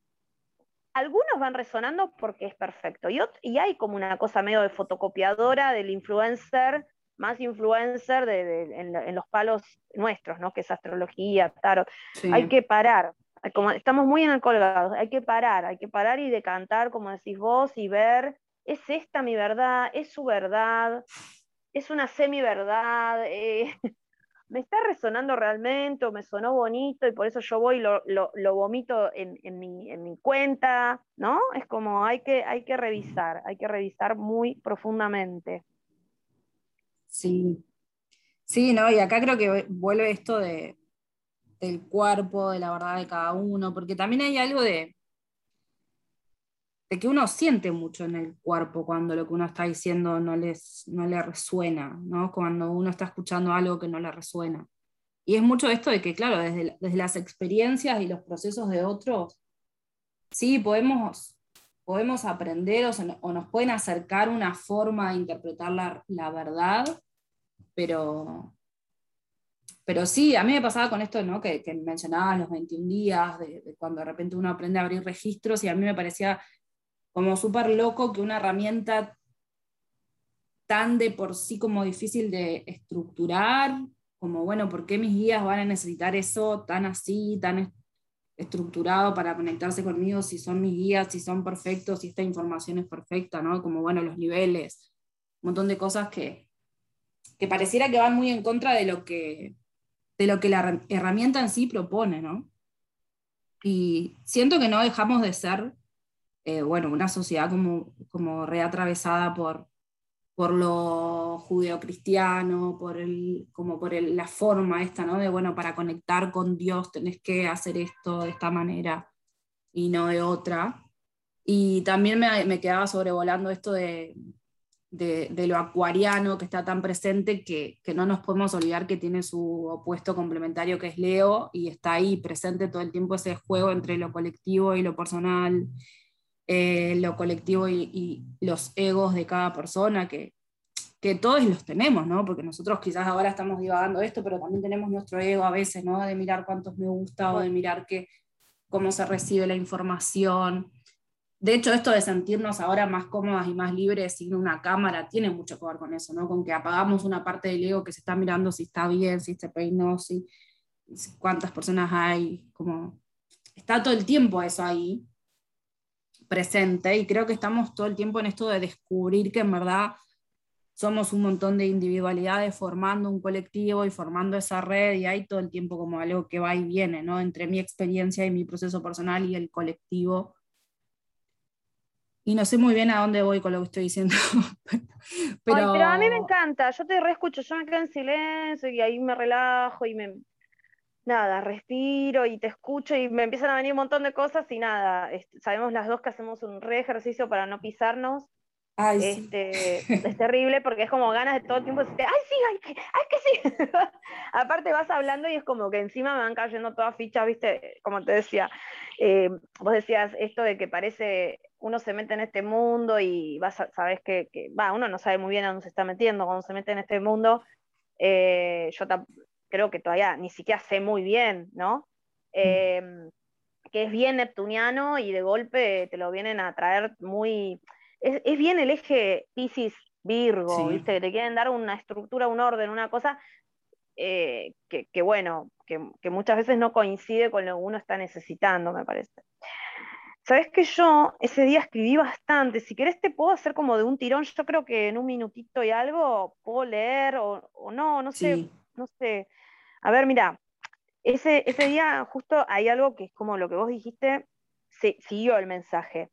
algunos van resonando porque es perfecto. Y, y, hay como una cosa medio de fotocopiadora del influencer, más influencer de, en, los palos nuestros, ¿no? Que es astrología, tarot. Hay que parar. Como estamos muy en el colgado, hay que parar, hay que parar y decantar, como decís vos, y ver, ¿es esta mi verdad? ¿Es su verdad? ¿Es una semi-verdad? Eh, (laughs) me está resonando realmente o me sonó bonito y por eso yo voy y lo, lo, vomito en, en, mi, en, mi, cuenta, ¿no? Es como hay que, hay que revisar, hay que revisar muy profundamente. Sí, sí, ¿no? Y acá creo que vuelve esto de, del cuerpo, de la verdad de cada uno, porque también hay algo de, de que uno siente mucho en el cuerpo cuando lo que uno está diciendo no, les, no le resuena, ¿no? cuando uno está escuchando algo que no le resuena. y es mucho esto de que, claro, desde, desde las experiencias y los procesos de otros, sí, podemos, podemos aprender o, nos pueden acercar una forma de interpretar la, verdad, pero, pero sí, a mí me pasaba con esto, ¿no? que, que mencionabas los 21 días, de, cuando de repente uno aprende a abrir registros, y a mí me parecía como súper loco que una herramienta tan de por sí como difícil de estructurar, como, bueno, ¿por qué mis guías van a necesitar eso tan así, tan estructurado para conectarse conmigo, si son mis guías, si son perfectos, si esta información es perfecta, ¿no? Como, bueno, los niveles, un montón de cosas que, que pareciera que van muy en contra de lo que, de lo que la herramienta en sí propone, ¿no? Y siento que no dejamos de ser, eh, bueno, una sociedad como, como reatravesada por, por lo judeocristiano, por el, como por la forma esta, ¿no? De, bueno, para conectar con Dios tenés que hacer esto de esta manera y no de otra. Y también me, me quedaba sobrevolando esto de, de, lo acuariano que está tan presente que, que, no nos podemos olvidar que tiene su opuesto complementario que es Leo y está ahí presente todo el tiempo ese juego entre lo colectivo y lo personal eh, lo colectivo y, los egos de cada persona, que, que todos los tenemos, ¿no? Porque nosotros quizás ahora estamos divagando esto, pero también tenemos nuestro ego a veces, ¿no? De mirar cuántos me gusta o de mirar que, cómo se recibe la información. De hecho, esto de sentirnos ahora más cómodas y más libres sin una cámara tiene mucho que ver con eso, ¿no? Con que apagamos una parte del ego que se está mirando si está bien, si se peinó, si, cuántas personas hay, como está todo el tiempo eso ahí presente y creo que estamos todo el tiempo en esto de descubrir que en verdad somos un montón de individualidades formando un colectivo y formando esa red y hay todo el tiempo como algo que va y viene, ¿no? Entre mi experiencia y mi proceso personal y el colectivo. Y no sé muy bien a dónde voy con lo que estoy diciendo. (laughs) pero... pero a mí me encanta, yo te reescucho, yo me quedo en silencio y ahí me relajo y me, nada, respiro y te escucho y me empiezan a venir un montón de cosas y nada, sabemos las dos que hacemos un re ejercicio para no pisarnos. este, (laughs) Es terrible porque es como ganas de todo el tiempo decirte, ay sí, ay que, ay, que sí. (laughs) Aparte vas hablando y es como que encima me van cayendo todas fichas, viste, como te decía, eh, vos decías esto de que parece, uno se mete en este mundo y vas a, sabes que, va, uno no sabe muy bien a dónde se está metiendo cuando se mete en este mundo. Eh, yo creo que todavía ni siquiera sé muy bien, ¿no? Mm. Em, que es bien neptuniano y de golpe te lo vienen a traer muy... Es, bien el eje Pisces Virgo, ¿viste? Que te quieren dar una estructura, un orden, una cosa eh, que, bueno, que, que, muchas veces no coincide con lo que uno está necesitando, me parece. Sabes que yo ese día escribí bastante, si querés te puedo hacer como de un tirón, yo creo que en un minutito y algo puedo leer o, no, no sé, no sé. A ver, mira, ese, ese día justo hay algo que es como lo que vos dijiste, se, siguió el mensaje.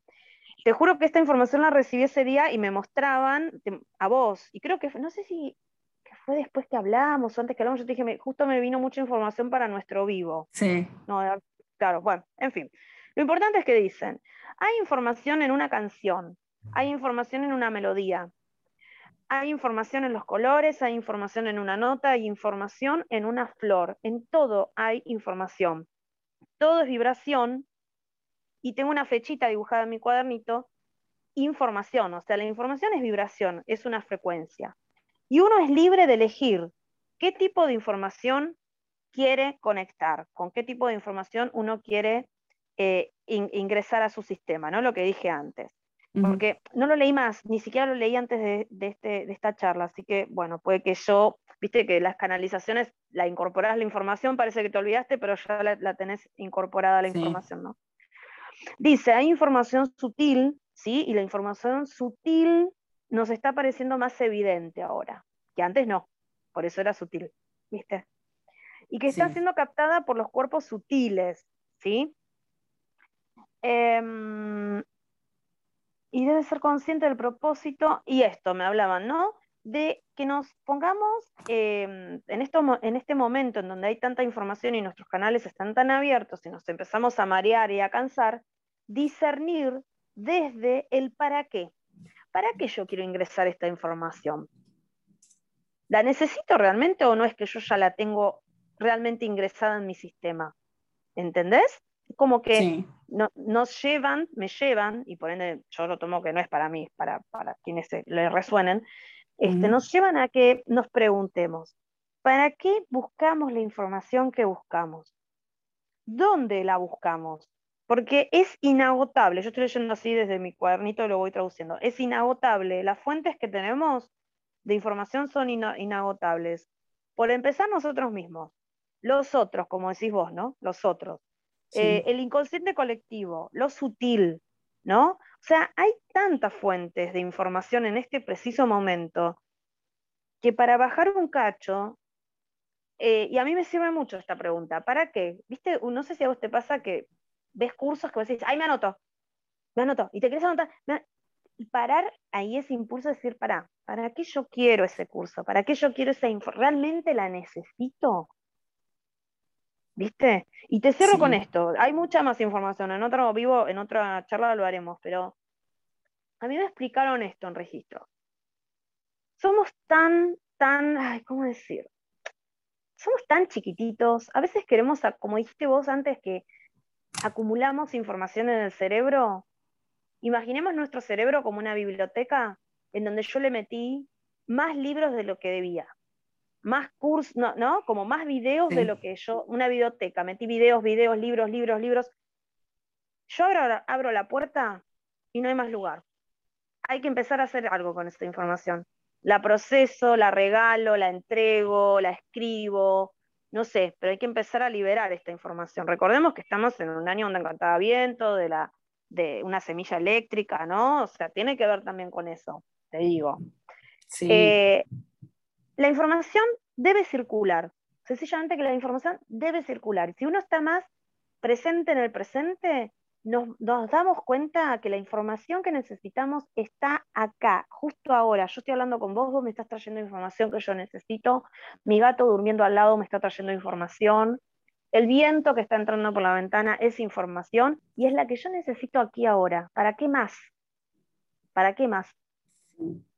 Te juro que esta información la recibí ese día y me mostraban a vos, y creo que, no sé si fue después que hablamos o antes que hablamos, yo te dije, justo me vino mucha información para nuestro vivo. Sí. No, claro, bueno, en fin. Lo importante es que dicen, hay información en una canción, hay información en una melodía, hay información en los colores, hay información en una nota, hay información en una flor. En todo hay información. Todo es vibración. Y tengo una flechita dibujada en mi cuadernito. Información, o sea, la información es vibración, es una frecuencia. Y uno es libre de elegir qué tipo de información quiere conectar, con qué tipo de información uno quiere eh, ingresar a su sistema, ¿no? Lo que dije antes porque no lo leí más, ni siquiera lo leí antes de, este, de esta charla, así que bueno, puede que yo, viste que las canalizaciones, la incorporás la información, parece que te olvidaste, pero ya la, tenés incorporada la información, ¿no? Dice, hay información sutil, ¿sí? Y la información sutil nos está pareciendo más evidente ahora, que antes no, por eso era sutil, ¿viste? Y que está siendo captada por los cuerpos sutiles, ¿sí? Eh, debe ser consciente del propósito, y esto me hablaban, ¿no? De que nos pongamos em, en, en este momento en donde hay tanta información y nuestros canales están tan abiertos y nos empezamos a marear y a cansar, discernir desde el para qué. ¿Para qué yo quiero ingresar esta información? ¿La necesito realmente o no es que yo ya la tengo realmente ingresada en mi sistema. ¿Entendés? Como que nos llevan, me llevan, y por ende yo lo tomo que no es para mí, es para, para quienes le resuenen, este, nos llevan a que nos preguntemos, ¿para qué buscamos la información que buscamos? ¿Dónde la buscamos? Porque es inagotable, yo estoy leyendo así desde mi cuadernito y lo voy traduciendo, es inagotable, las fuentes que tenemos de información son inagotables. Por empezar nosotros mismos, los otros, como decís vos, ¿no? Los otros. Eh, el inconsciente colectivo, lo sutil, ¿no? O sea, hay tantas fuentes de información en este preciso momento que para bajar un cacho, eh, y a mí me sirve mucho esta pregunta, ¿para qué? ¿Viste? No sé si a vos te pasa que ves cursos que vos decís, ay, me anoto, me anoto, y te querés anotar, y parar ahí ese impulso de decir, para, ¿para qué yo quiero ese curso? ¿Para qué yo quiero esa información? ¿Realmente la necesito? ¿Viste? Y te cierro con esto. Hay mucha más información. En otro vivo, en otra charla lo haremos, pero a mí me explicaron esto en registro. Somos tan, tan, ay, ¿cómo decir? Somos tan chiquititos. A veces queremos, como dijiste vos antes, que acumulamos información en el cerebro. Imaginemos nuestro cerebro como una biblioteca en donde yo le metí más libros de lo que debía más cursos, no, Como más videos de lo que yo, una biblioteca, metí videos, videos, libros, libros, libros. Yo abro, abro la puerta y no hay más lugar. Hay que empezar a hacer algo con esta información. La proceso, la regalo, la entrego, la escribo, no sé, pero hay que empezar a liberar esta información. Recordemos que estamos en un año donde encantaba viento, de, la, de una semilla eléctrica, ¿no? O sea, tiene que ver también con eso, te digo. Sí. Eh, la información debe circular. Sencillamente que la información debe circular. Si uno está más presente en el presente, nos, damos cuenta que la información que necesitamos está acá, justo ahora. Yo estoy hablando con vos, vos me estás trayendo información que yo necesito, mi gato durmiendo al lado me está trayendo información, el viento que está entrando por la ventana es información y es la que yo necesito aquí ahora. ¿Para qué más? ¿Para qué más?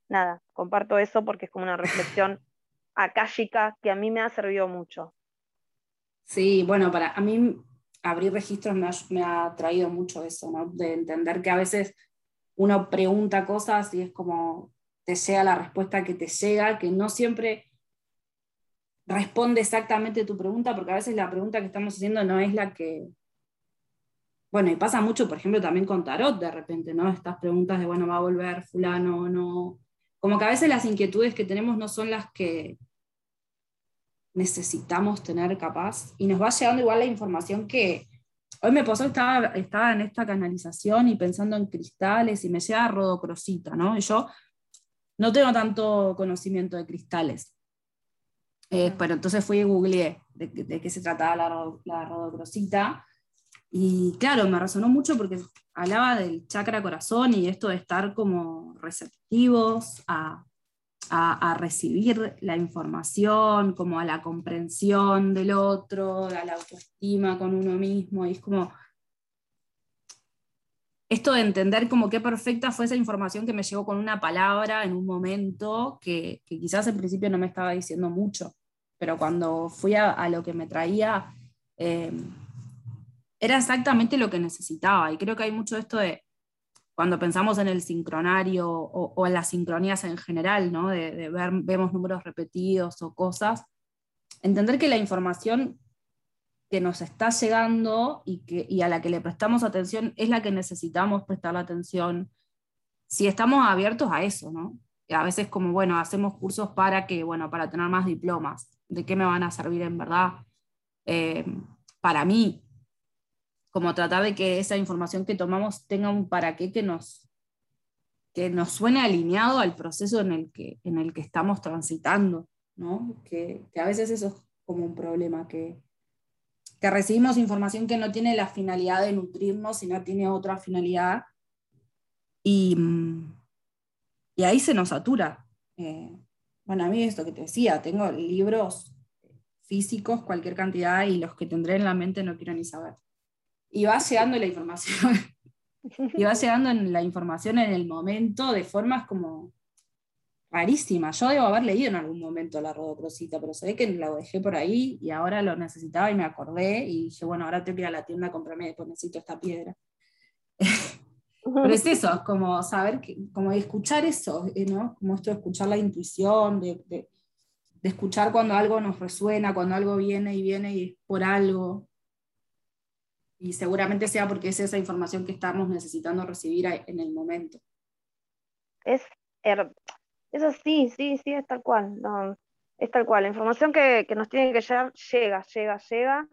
Nada, comparto eso porque es como una reflexión akáshica que a mí me ha servido mucho. Sí, bueno, para a mí abrir registros me ha, traído mucho eso, ¿no? De entender que a veces uno pregunta cosas y es como te llega la respuesta que te llega, que no siempre responde exactamente tu pregunta, porque a veces la pregunta que estamos haciendo no es la que... Bueno, y pasa mucho, por ejemplo, también con tarot de repente, ¿no? Estas preguntas de, bueno, va a volver fulano o no, como que a veces las inquietudes que tenemos no son las que necesitamos tener capaz y nos va llegando igual la información que hoy me pasó, estaba, estaba en esta canalización y pensando en cristales y me llega rodocrosita, ¿no? Y yo no tengo tanto conocimiento de cristales. Eh, pero entonces fui y googleé de, qué se trataba la, la rodocrosita y claro, me resonó mucho porque hablaba del chakra corazón y esto de estar como receptivos a, recibir la información, como a la comprensión del otro, a la autoestima con uno mismo. Es como esto de entender como qué perfecta fue esa información que me llegó con una palabra en un momento que, quizás al principio no me estaba diciendo mucho, pero cuando fui a, lo que me traía... Eh, era exactamente lo que necesitaba. Y creo que hay mucho de esto de cuando pensamos en el sincronario o, en las sincronías en general, ¿no? de, ver, vemos números repetidos o cosas, entender que la información que nos está llegando y, que, y a la que le prestamos atención es la que necesitamos prestar atención si estamos abiertos a eso, ¿no? a veces como, bueno, hacemos cursos para que, bueno, para tener más diplomas, ¿de qué me van a servir en verdad? Eh, para mí, como tratar de que esa información que tomamos tenga un para qué que nos, que nos suene alineado al proceso en el que, en el que estamos transitando, ¿no? que, a veces eso es como un problema, que, que recibimos información que no tiene la finalidad de nutrirnos, sino tiene otra finalidad, y, y ahí se nos satura. Eh, bueno, a mí esto que te decía, tengo libros físicos, cualquier cantidad, y los que tendré en la mente no quiero ni saber y va llegando la información. (laughs) y va llegando en la información en el momento de formas como rarísima. Yo debo haber leído en algún momento la rodocrosita, pero se ve que la dejé por ahí y ahora lo necesitaba y me acordé y dije, bueno, ahora tengo que ir a la tienda a comprarme, después necesito esta piedra. (laughs) pero es eso, es como saber, que, como escuchar eso, eh, ¿no? Como esto de escuchar la intuición, de, de, escuchar cuando algo nos resuena, cuando algo viene y viene y es por algo. Y seguramente sea porque es esa información que estamos necesitando recibir en el momento. Es, eso sí, sí, sí, es tal cual. No, es tal cual. La información que, nos tiene que llegar llega, llega, llega.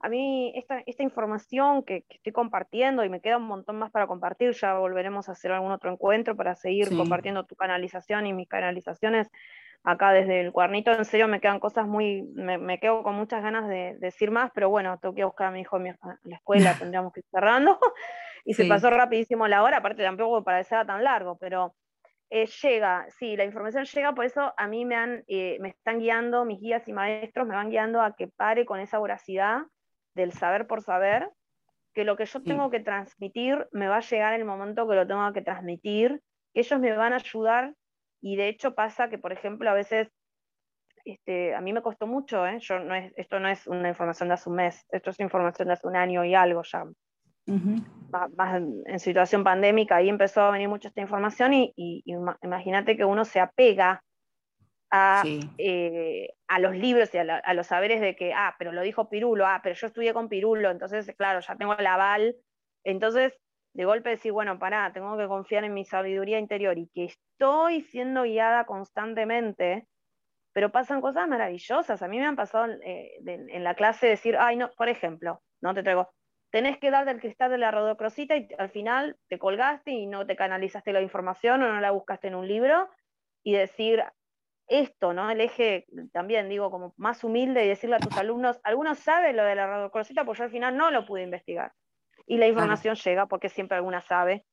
A mí esta, esta información que, estoy compartiendo y me queda un montón más para compartir, ya volveremos a hacer algún otro encuentro para seguir compartiendo tu canalización y mis canalizaciones acá desde el cuernito. En serio me quedan cosas muy, me, quedo con muchas ganas de, decir más, pero bueno, tengo que buscar a mi hijo en la escuela, (laughs) tendríamos que ir cerrando. (laughs) y se pasó rapidísimo la hora, aparte tampoco parecía tan largo, pero eh, llega, sí, la información llega, por eso a mí me, han, eh, me están guiando, mis guías y maestros me van guiando a que pare con esa voracidad del saber por saber, que lo que yo tengo que transmitir me va a llegar el momento que lo tengo que transmitir, que ellos me van a ayudar y de hecho pasa que, por ejemplo, a veces este, a mí me costó mucho, ¿eh? Yo no es, esto no es una información de hace un mes, esto es información de hace un año y algo ya más, en situación pandémica, ahí empezó a venir mucha esta información y, imagínate que uno se apega a, eh, a los libros y a, los saberes de que, ah, pero lo dijo Pirulo, ah, pero yo estudié con Pirulo, entonces, claro, ya tengo el aval. Entonces, de golpe decir, bueno, pará, tengo que confiar en mi sabiduría interior y que estoy siendo guiada constantemente, pero pasan cosas maravillosas. A mí me han pasado eh, en la clase decir, ay, no, por ejemplo, no te traigo, tenés que dar del cristal de la rodocrosita y al final te colgaste y no te canalizaste la información o no la buscaste en un libro y decir esto, ¿no? El eje también, digo, como más humilde y decirle a tus alumnos, algunos saben lo de la rodocrosita, pues yo al final no lo pude investigar. Y la información llega porque siempre alguna sabe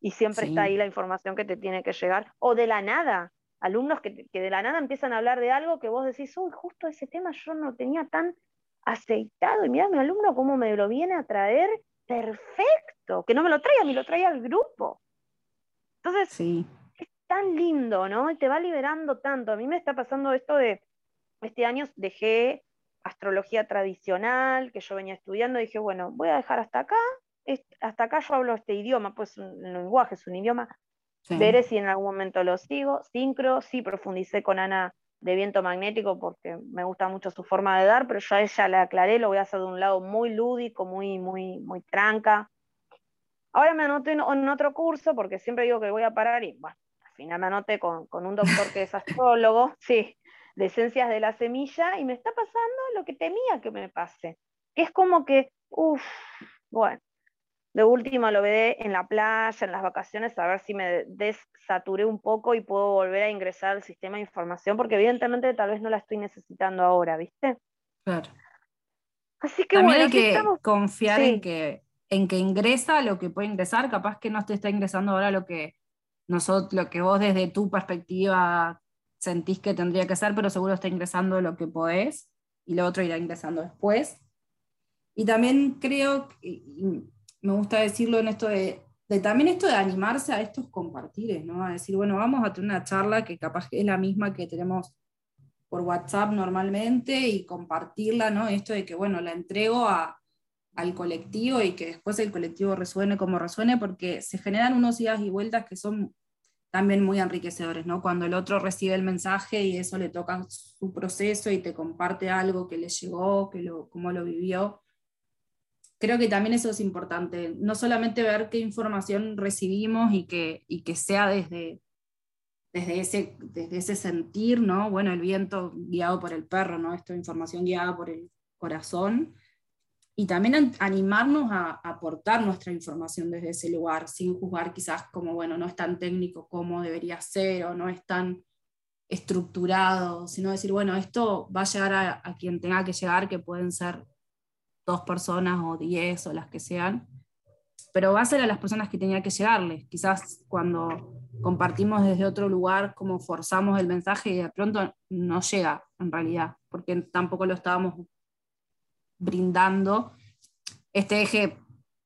y siempre está ahí la información que te tiene que llegar. O de la nada, alumnos que, que de la nada empiezan a hablar de algo que vos decís, uy, justo ese tema yo no tenía tan aceitado. Y mira mi alumno cómo me lo viene a traer perfecto, que no me lo traiga, me lo trae al grupo. Entonces, sí. es tan lindo, ¿no? Y te va liberando tanto. A mí me está pasando esto de, este año dejé astrología tradicional que yo venía estudiando, dije, bueno, voy a dejar hasta acá, hasta acá yo hablo este idioma, pues un lenguaje, es un idioma, veré si en algún momento lo sigo, sincro, sí profundicé con Ana de viento magnético porque me gusta mucho su forma de dar, pero yo a ella le aclaré, lo voy a hacer de un lado muy lúdico, muy, muy, muy tranca. Ahora me anoté en, otro curso porque siempre digo que voy a parar y bueno, al final me anoté con, un doctor que es (laughs) astrólogo, sí, de esencias de la semilla y me está pasando lo que temía que me pase, que es como que, uff, bueno, de última lo veré en la playa, en las vacaciones, a ver si me desaturé un poco y puedo volver a ingresar al sistema de información, porque evidentemente tal vez no la estoy necesitando ahora, ¿viste? Claro. Así que También hay que confiar en, que, en que ingresa lo que puede ingresar, capaz que no te está ingresando ahora lo que, nosotros, lo que vos desde tu perspectiva sentís que tendría que ser, pero seguro está ingresando lo que podés y lo otro irá ingresando después. Y también creo, me gusta decirlo en esto de, también esto de animarse a estos compartires, ¿no? A decir, bueno, vamos a tener una charla que capaz es la misma que tenemos por WhatsApp normalmente y compartirla, ¿no? Esto de que, bueno, la entrego al colectivo y que después el colectivo resuene como resuene, porque se generan unos idas y vueltas que son también muy enriquecedores, ¿no? Cuando el otro recibe el mensaje y eso le toca su proceso y te comparte algo que le llegó, que lo, cómo lo vivió, creo que también eso es importante, no solamente ver qué información recibimos y que, que sea desde, desde, ese, desde ese sentir, ¿no? Bueno, el viento guiado por el perro, ¿no? Esta información guiada por el corazón. Y también animarnos a, aportar nuestra información desde ese lugar, sin juzgar quizás como, bueno, no es tan técnico como debería ser o no es tan estructurado, sino decir, bueno, esto va a llegar a, a quien tenga que llegar, que pueden ser dos personas o diez o las que sean, pero va a ser a las personas que tenía que llegarles. Quizás cuando compartimos desde otro lugar, como forzamos el mensaje y de pronto no llega en realidad, porque tampoco lo estábamos brindando. Este eje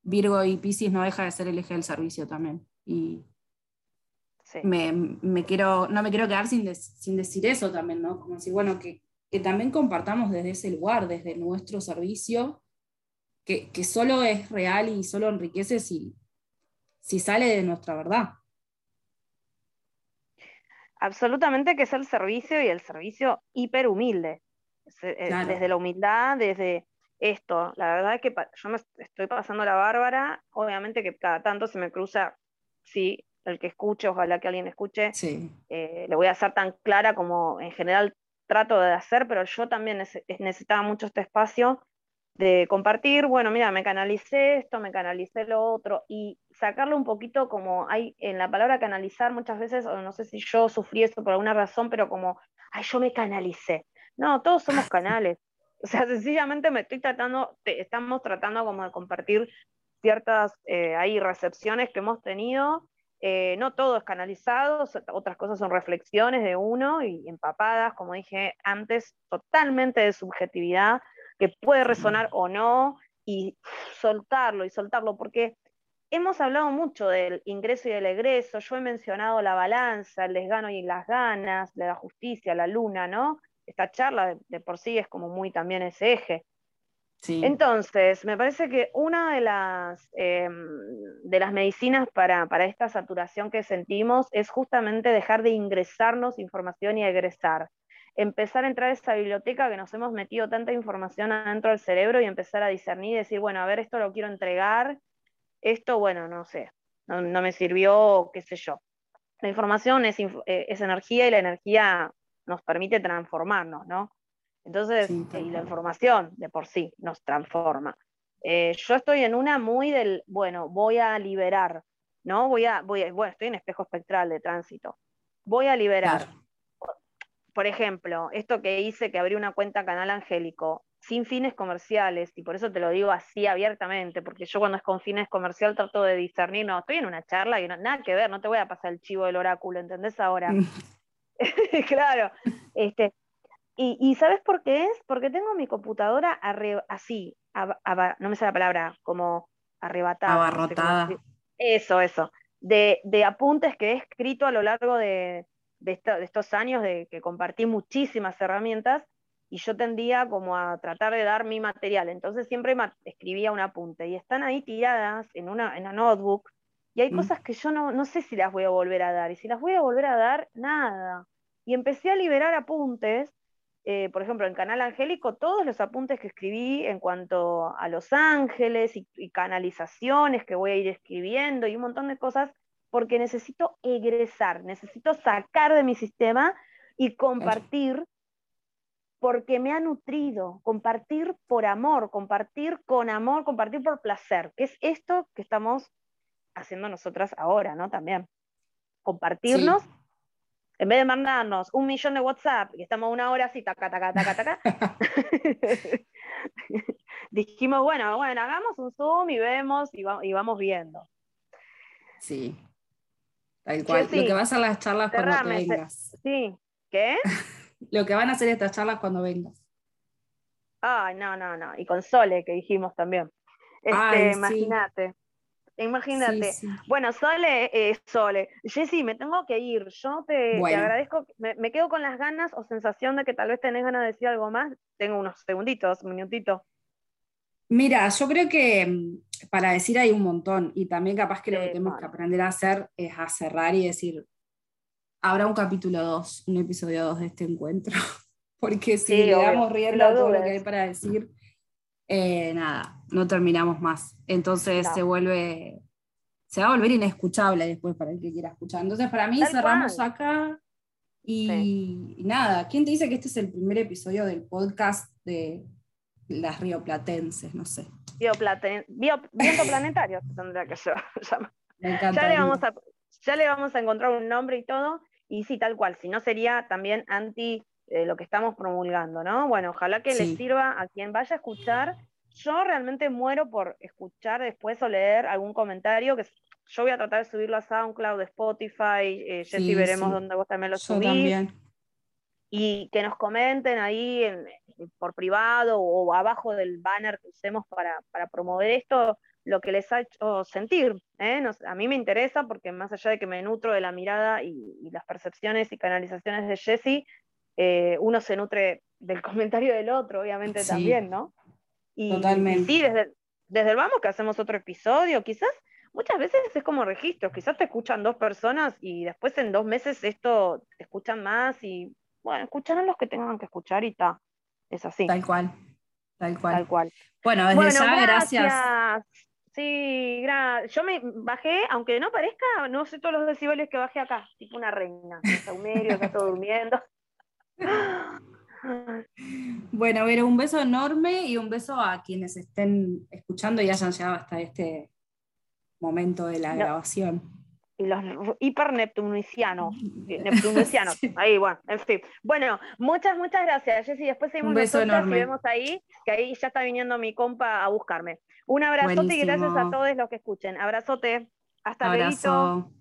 Virgo y Pisces no deja de ser el eje del servicio también. Y me, quiero, no me quiero quedar sin, sin decir eso también, ¿no? Como decir, bueno, que, que, también compartamos desde ese lugar, desde nuestro servicio, que, que solo es real y solo enriquece si, si sale de nuestra verdad. Absolutamente que es el servicio y el servicio hiper humilde. Eh, desde la humildad, desde esto. La verdad es que yo me estoy pasando la bárbara. Obviamente que cada tanto se me cruza, sí, el que escuche, ojalá que alguien escuche. Sí. Eh, le voy a hacer tan clara como en general trato de hacer, pero yo también necesitaba mucho este espacio de compartir, bueno, mira, me canalicé esto, me canalicé lo otro, y sacarlo un poquito como hay en la palabra canalizar muchas veces, o no sé si yo sufrí esto por alguna razón, pero como, ay, yo me canalicé. No, todos somos (laughs) canales. O sea, sencillamente me estoy tratando, estamos tratando como de compartir ciertas eh, ahí recepciones que hemos tenido. Eh, no todo es canalizado, otras cosas son reflexiones de uno y empapadas, como dije antes, totalmente de subjetividad, que puede resonar o no, y soltarlo y soltarlo, porque hemos hablado mucho del ingreso y del egreso, yo he mencionado la balanza, el desgano y las ganas, la justicia, la luna, ¿no? Esta charla de, por sí es como muy también ese eje. Entonces, me parece que una de las, em, de las medicinas para, esta saturación que sentimos es justamente dejar de ingresarnos información y egresar. Empezar a entrar a esa biblioteca que nos hemos metido tanta información adentro del cerebro y empezar a discernir y decir, bueno, a ver, esto lo quiero entregar, esto, bueno, no sé, no, me sirvió, qué sé yo. La información es, eh, es energía y la energía nos permite transformarnos, ¿no? Entonces, y la información de por sí nos transforma. Eh, yo estoy en una muy del, bueno, voy a liberar, ¿no? Voy a, voy bueno, estoy en espejo espectral de tránsito. Voy a liberar. Por ejemplo, esto que hice, que abrí una cuenta Canal Angélico, sin fines comerciales, y por eso te lo digo así abiertamente, porque yo cuando es con fines comercial trato de discernir, no, estoy en una charla y no, nada que ver, no te voy a pasar el chivo del oráculo, ¿entendés ahora? (laughs) (laughs) claro. Este, y, ¿sabes por qué es? Porque tengo mi computadora así, no me sale la palabra, como arrebatada. Abarrotada. eso, eso. De, apuntes que he escrito a lo largo de, estos años de que compartí muchísimas herramientas y yo tendía como a tratar de dar mi material. Entonces siempre escribía un apunte y están ahí tiradas en una, en una notebook y hay mm. cosas que yo no, no sé si las voy a volver a dar. Y si las voy a volver a dar, nada. Y empecé a liberar apuntes. Eh, por ejemplo, en Canal Angélico, todos los apuntes que escribí en cuanto a Los Ángeles y, canalizaciones que voy a ir escribiendo y un montón de cosas, porque necesito egresar, necesito sacar de mi sistema y compartir porque me ha nutrido, compartir por amor, compartir con amor, compartir por placer, que es esto que estamos haciendo nosotras ahora, ¿no? También. Compartirnos. En vez de mandarnos un millón de WhatsApp y estamos una hora así, taca, taca, taca, taca, (laughs) dijimos, bueno, bueno, hagamos un Zoom y vemos y, vamos viendo. Sí. Tal cual. Lo que va a las charlas cuando vengas. Sí. ¿Qué? (laughs) Lo que van a hacer estas charlas cuando vengas. Ay, no, no, no. Y con Sole, que dijimos también. Este, imagínate. Imagínate. Bueno, Sole, eh, Sole. Jessy, me tengo que ir. Yo te, agradezco. Me, quedo con las ganas o sensación de que tal vez tenés ganas de decir algo más. Tengo unos segunditos, un minutito. Mira, yo creo que mm, para decir hay un montón y también capaz que lo que tenemos que aprender a hacer es a cerrar y decir, habrá un capítulo 2, un episodio 2 de este encuentro, (laughs) porque si le damos rienda a todo lo que hay para decir, eh, nada, no terminamos más. Entonces se vuelve, se va a volver inescuchable después para el que quiera escuchar. Entonces para mí cerramos acá y, nada, ¿quién te dice que este es el primer episodio del podcast de las rioplatenses? No sé. Bioplaten, bio, planetario (laughs) tendría que ser. (laughs) Ya le, vamos a, ya le vamos a encontrar un nombre y todo, y sí, tal cual, si no sería también anti eh, lo que estamos promulgando, ¿no? Bueno, ojalá que les sirva a quien vaya a escuchar. Yo realmente muero por escuchar después o leer algún comentario que yo voy a tratar de subirlo a SoundCloud, Spotify, eh, Jessy, veremos dónde vos también lo subís. También. Y que nos comenten ahí por privado o abajo del banner que usemos para, para promover esto, lo que les ha hecho sentir. ¿eh? a mí me interesa porque más allá de que me nutro de la mirada y, las percepciones y canalizaciones de Jesse, eh, uno se nutre del (laughs) comentario del otro, obviamente también, ¿no? Y, Totalmente. sí, desde, desde el vamos que hacemos otro episodio, quizás muchas veces es como registros, quizás te escuchan dos personas y después en dos meses esto te escuchan más y bueno, escucharán los que tengan que escuchar y está. Es así. Tal cual. Tal cual. Tal cual. Bueno, desde ya, gracias. Sí, gracias. Yo me bajé, aunque no parezca, no sé todos los decibeles que bajé acá, tipo una reina. Saumerio, está todo durmiendo. (laughs) Bueno, Vero, un beso enorme y un beso a quienes estén escuchando y hayan llegado hasta este momento de la grabación los hiper neptunicianos, (laughs) neptunicianos, ahí, bueno, en fin. Bueno, muchas, muchas gracias, Jessy. Después seguimos nosotros y vemos ahí, que ahí ya está viniendo mi compa a buscarme. Un abrazote y gracias a todos los que escuchen. Abrazote. Hasta luego.